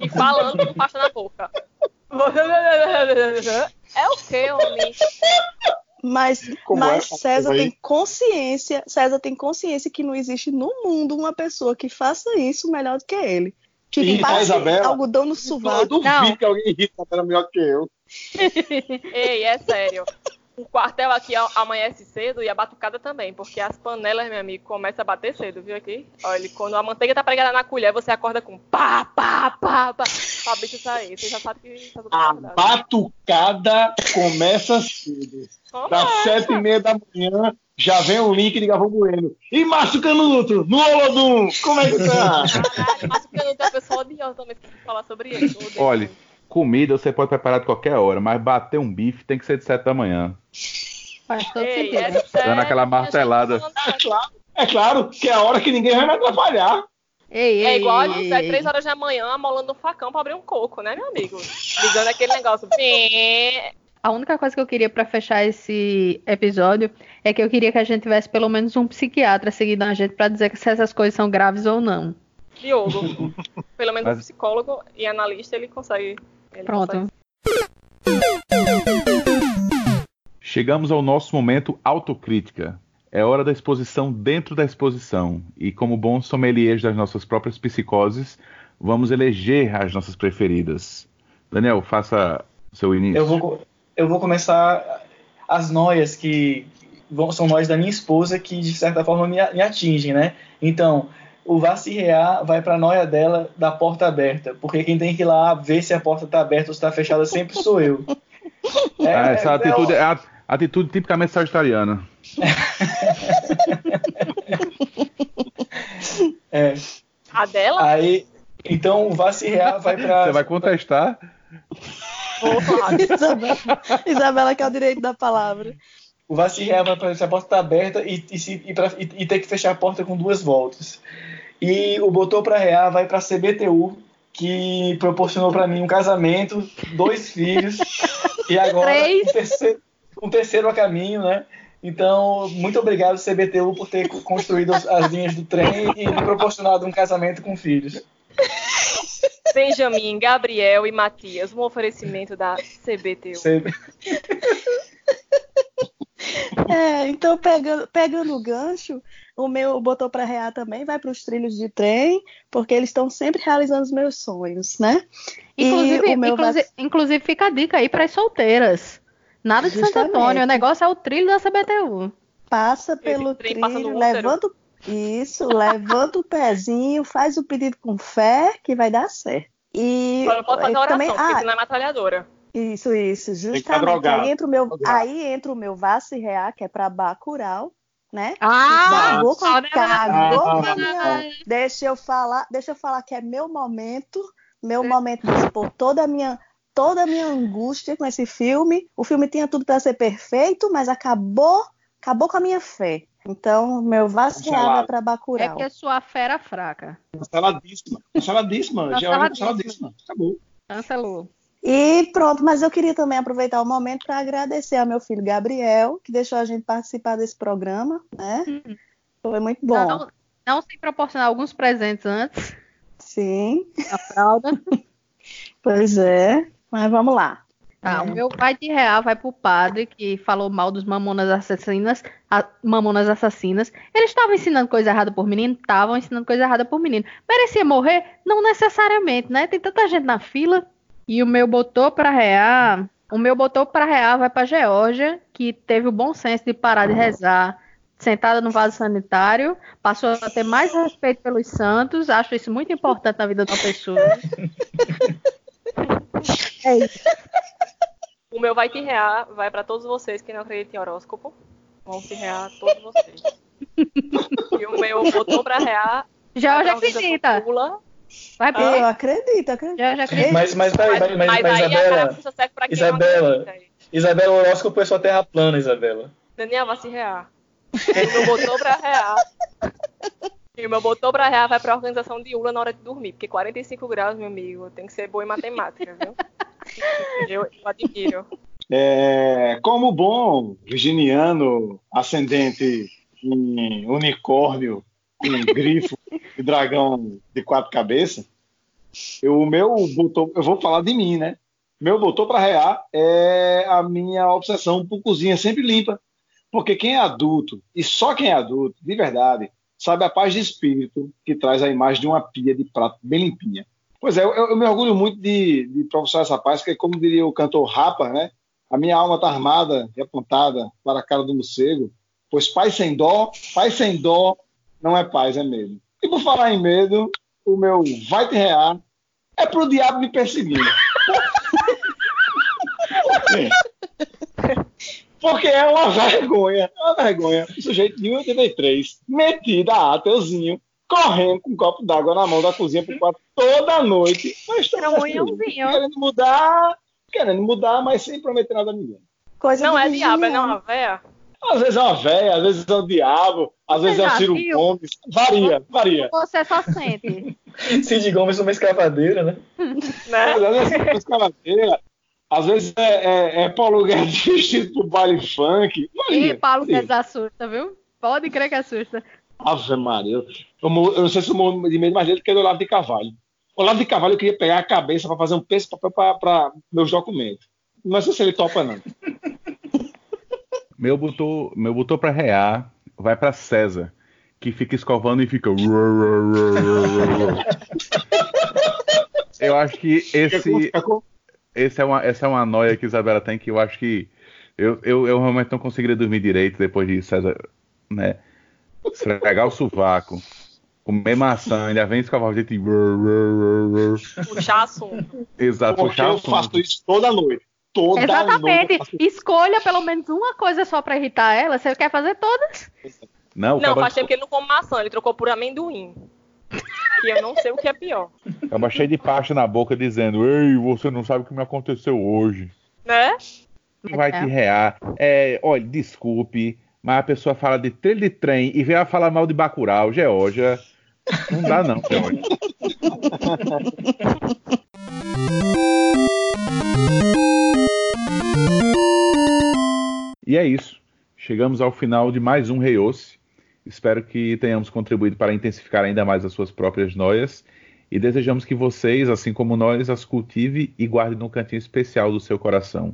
E falando com pasta na boca. É o que, homem? Mas, Como mas é? César tem consciência, César tem consciência que não existe no mundo uma pessoa que faça isso melhor do que ele. Que Isabela? algodão no Eu sovaco. duvido Não. que alguém irrita a Isabela melhor que eu. Ei, é sério. O quartel aqui amanhece cedo e a batucada também, porque as panelas, meu amigo, começam a bater cedo, viu aqui? Olha, quando a manteiga tá pregada na colher, você acorda com pá, pá, pá, pá, pra bicho sair. Você já sabe que tá tudo A acordado. batucada começa cedo. Das sete e meia da manhã, já vem o link de Gavão Bueno. E Márcio Canuto, no Olodum, como é que tá? Caralho, eu não tenho uma pessoa odiosa também pra falar sobre odeio Olha. Comida você pode preparar de qualquer hora, mas bater um bife tem que ser de 7 da manhã. Faz todo Ei, sentido. é Dando aquela gente, martelada. falando É claro, é claro que é a hora que ninguém vai me atrapalhar. Ei, ei, É igual a ei, José, ei. três horas da manhã, amolando um facão pra abrir um coco, né, meu amigo? Ligando aquele negócio. A única coisa que eu queria pra fechar esse episódio é que eu queria que a gente tivesse pelo menos um psiquiatra seguindo a gente pra dizer que se essas coisas são graves ou não. Diogo. Pelo menos Mas- um psicólogo e analista, ele consegue. Ele Pronto. Chegamos ao nosso momento autocrítica. É hora da exposição dentro da exposição. E como bons sommeliers das nossas próprias psicoses, vamos eleger as nossas preferidas. Daniel, faça seu início. Eu vou, eu vou começar as noias que vão, são noias da minha esposa que de certa forma me, me atingem, né? Então, o Vacirrear vai para a noia dela da porta aberta, porque quem tem que ir lá ver se a porta está aberta ou está fechada sempre sou eu. É, Ah, essa é- atitude é a atitude tipicamente sagitariana. é. A dela? Aí, então o Vacirrear vai para Você vai contestar? Vou falar. Isabela, Isabela que é o direito da palavra. O Vacirrear vai para se a porta está aberta e, e, se- e, pra- e- e ter que fechar a porta com duas voltas. E o Botou para Rear vai para a CBTU, que proporcionou para mim um casamento, dois filhos e agora um terceiro, um terceiro a caminho, né? Então, muito obrigado, CBTU, por ter construído as, as linhas do trem e me proporcionado um casamento com filhos. Benjamin, Gabriel e Matias, um oferecimento da CBTU. CB... É, então pegando, pegando o gancho, o meu botou para rear também vai para os trilhos de trem, porque eles estão sempre realizando os meus sonhos, né? E Inclusive, o meu inclusive, inclusive fica a dica aí para as solteiras. Nada de Santo Justamente. Antônio, o negócio é o trilho da CBTU. passa pelo trem trilho, passa levanta isso, levanta o pezinho, faz o pedido com fé que vai dar certo. E Só não pode fazer oração, também, porque ah, senão é metralhadora. Isso, isso, justamente. Aí entra o meu, Drogado. aí entra o meu que é para Bacurau, né? Ah! Cagou com a, não, cagou com a minha. Deixa eu falar, deixa eu falar que é meu momento, meu momento de expor toda a minha toda a minha angústia com esse filme. O filme tinha tudo para ser perfeito, mas acabou, acabou com a minha fé. Então, meu vai Cancelado. para É Bacurau. que é sua fera fraca. Canceladíssima. Canceladíssima. Já é Canceladíssima. canceladíssima. Acabou. Cancelou. E pronto, mas eu queria também aproveitar o momento para agradecer ao meu filho Gabriel, que deixou a gente participar desse programa, né? Foi muito bom. Não, não sem proporcionar alguns presentes antes. Sim, A fralda. pois é. Mas vamos lá. Tá, É. o meu vai de real vai pro padre que falou mal dos mamonas assassinas. a- mamonas assassinas. Eles estavam ensinando coisa errada por menino? Estavam ensinando coisa errada por menino. Merecia morrer? Não necessariamente, né? Tem tanta gente na fila. E o meu botou pra real. O meu botou pra real vai pra Geórgia, que teve o bom senso de parar de rezar sentada no vaso sanitário, passou a ter mais respeito pelos santos. Acho isso muito importante na vida de uma pessoa. é isso. O meu vai te rear, vai pra todos vocês que não acreditam em horóscopo. Vão se rear todos vocês. e o meu botou pra rear. Geórgia acredita. do Lula, Vai Eu pra acredito, acredito. Geórgia acredita. Mas, mas, peraí, mas, mas, mas, mas, aí a Isabela, quem Isabela. não. Isabela, o horóscopo é só terra plana, Isabela. Daniel vai se rear. E o meu botou pra rear. E o meu botou pra rear vai pra organização de ULA na hora de dormir. Porque 45 graus, meu amigo, tem que ser boa em matemática, viu? Eu, eu admiro. É, como bom virginiano ascendente em unicórnio, em grifo e dragão de quatro cabeças, eu, o meu botou, eu vou falar de mim, né? Meu botou para rear é a minha obsessão por cozinha sempre limpa. Porque quem é adulto, e só quem é adulto, de verdade, sabe a paz de espírito que traz a imagem de uma pia de prato bem limpinha. Pois é, eu, eu me orgulho muito de, de professar essa paz, que como diria o cantor Rapa, né? A minha alma está armada e apontada para a cara do morcego, pois paz sem dó, paz sem dó não é paz, é medo. E por falar em medo, o meu vai te rear é pro diabo me perseguindo. Sim. Porque é uma vergonha, é uma vergonha. O sujeito de 1,83, metido a ateuzinho, correndo com um copo d'água na mão da cozinha pro quarto toda noite. Mas tá É um assim, querendo mudar, querendo mudar, mas sem prometer nada a ninguém. Coisa Não é diabo, é não véia. Às vezes é uma véia, às vezes é o diabo, às vezes é o Ciro viu? Gomes. Varia, varia. Você só sente. Cid Gomes numa escavadeira, né? Né? Às vezes é escavadeira, às vezes é, é, é Paulo Guedes vestido pro baile funk. E. Paulo Sim. Guedes assusta, viu? Pode crer que assusta. Ave Maria. Eu, eu, eu não sei se eu morro de medo mais dele que é do Olavo de Carvalho. O Olavo de Carvalho eu queria pegar a cabeça para fazer um peso papel para meus documentos. Não sei se ele topa, não. Meu botou, meu botou pra rear, vai pra César, que fica escovando e fica. Eu acho que esse, É esse é uma, essa é uma noia que a Isabela tem que eu acho que eu, eu, eu realmente não conseguiria dormir direito depois de César, né? Esfregar o sovaco, comer maçã, ainda vem escovar o dente e. Puxar assunto. Exato, Porque puxar eu o faço assunto. isso toda noite. Toda. Exatamente. Escolha pelo menos uma coisa só pra irritar ela. Você quer fazer todas? Não, Não, faz tempo que ele não come maçã, ele trocou por amendoim. Que eu não sei o que é pior. Tava cheio de pasta na boca dizendo: Ei, você não sabe o que me aconteceu hoje. Né? Vai te rear. É, olha, desculpe, mas a pessoa fala de trilho de trem e vem a falar mal de Bacurau, Geórgia. Não dá, não, Geórgia. E é isso. Chegamos ao final de mais um Reiose. Espero que tenhamos contribuído para intensificar ainda mais as suas próprias noias. E desejamos que vocês, assim como nós, as cultive e guarde num cantinho especial do seu coração.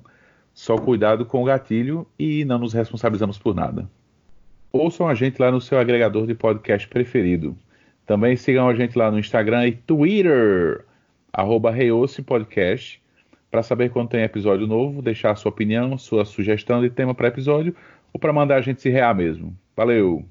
Só cuidado com o gatilho e não nos responsabilizamos por nada. Ouçam a gente lá no seu agregador de podcast preferido. Também sigam a gente lá no Instagram e Twitter, arroba Podcast, para saber quando tem episódio novo, deixar sua opinião, sua sugestão de tema para episódio ou para mandar a gente se rear mesmo. Valeu!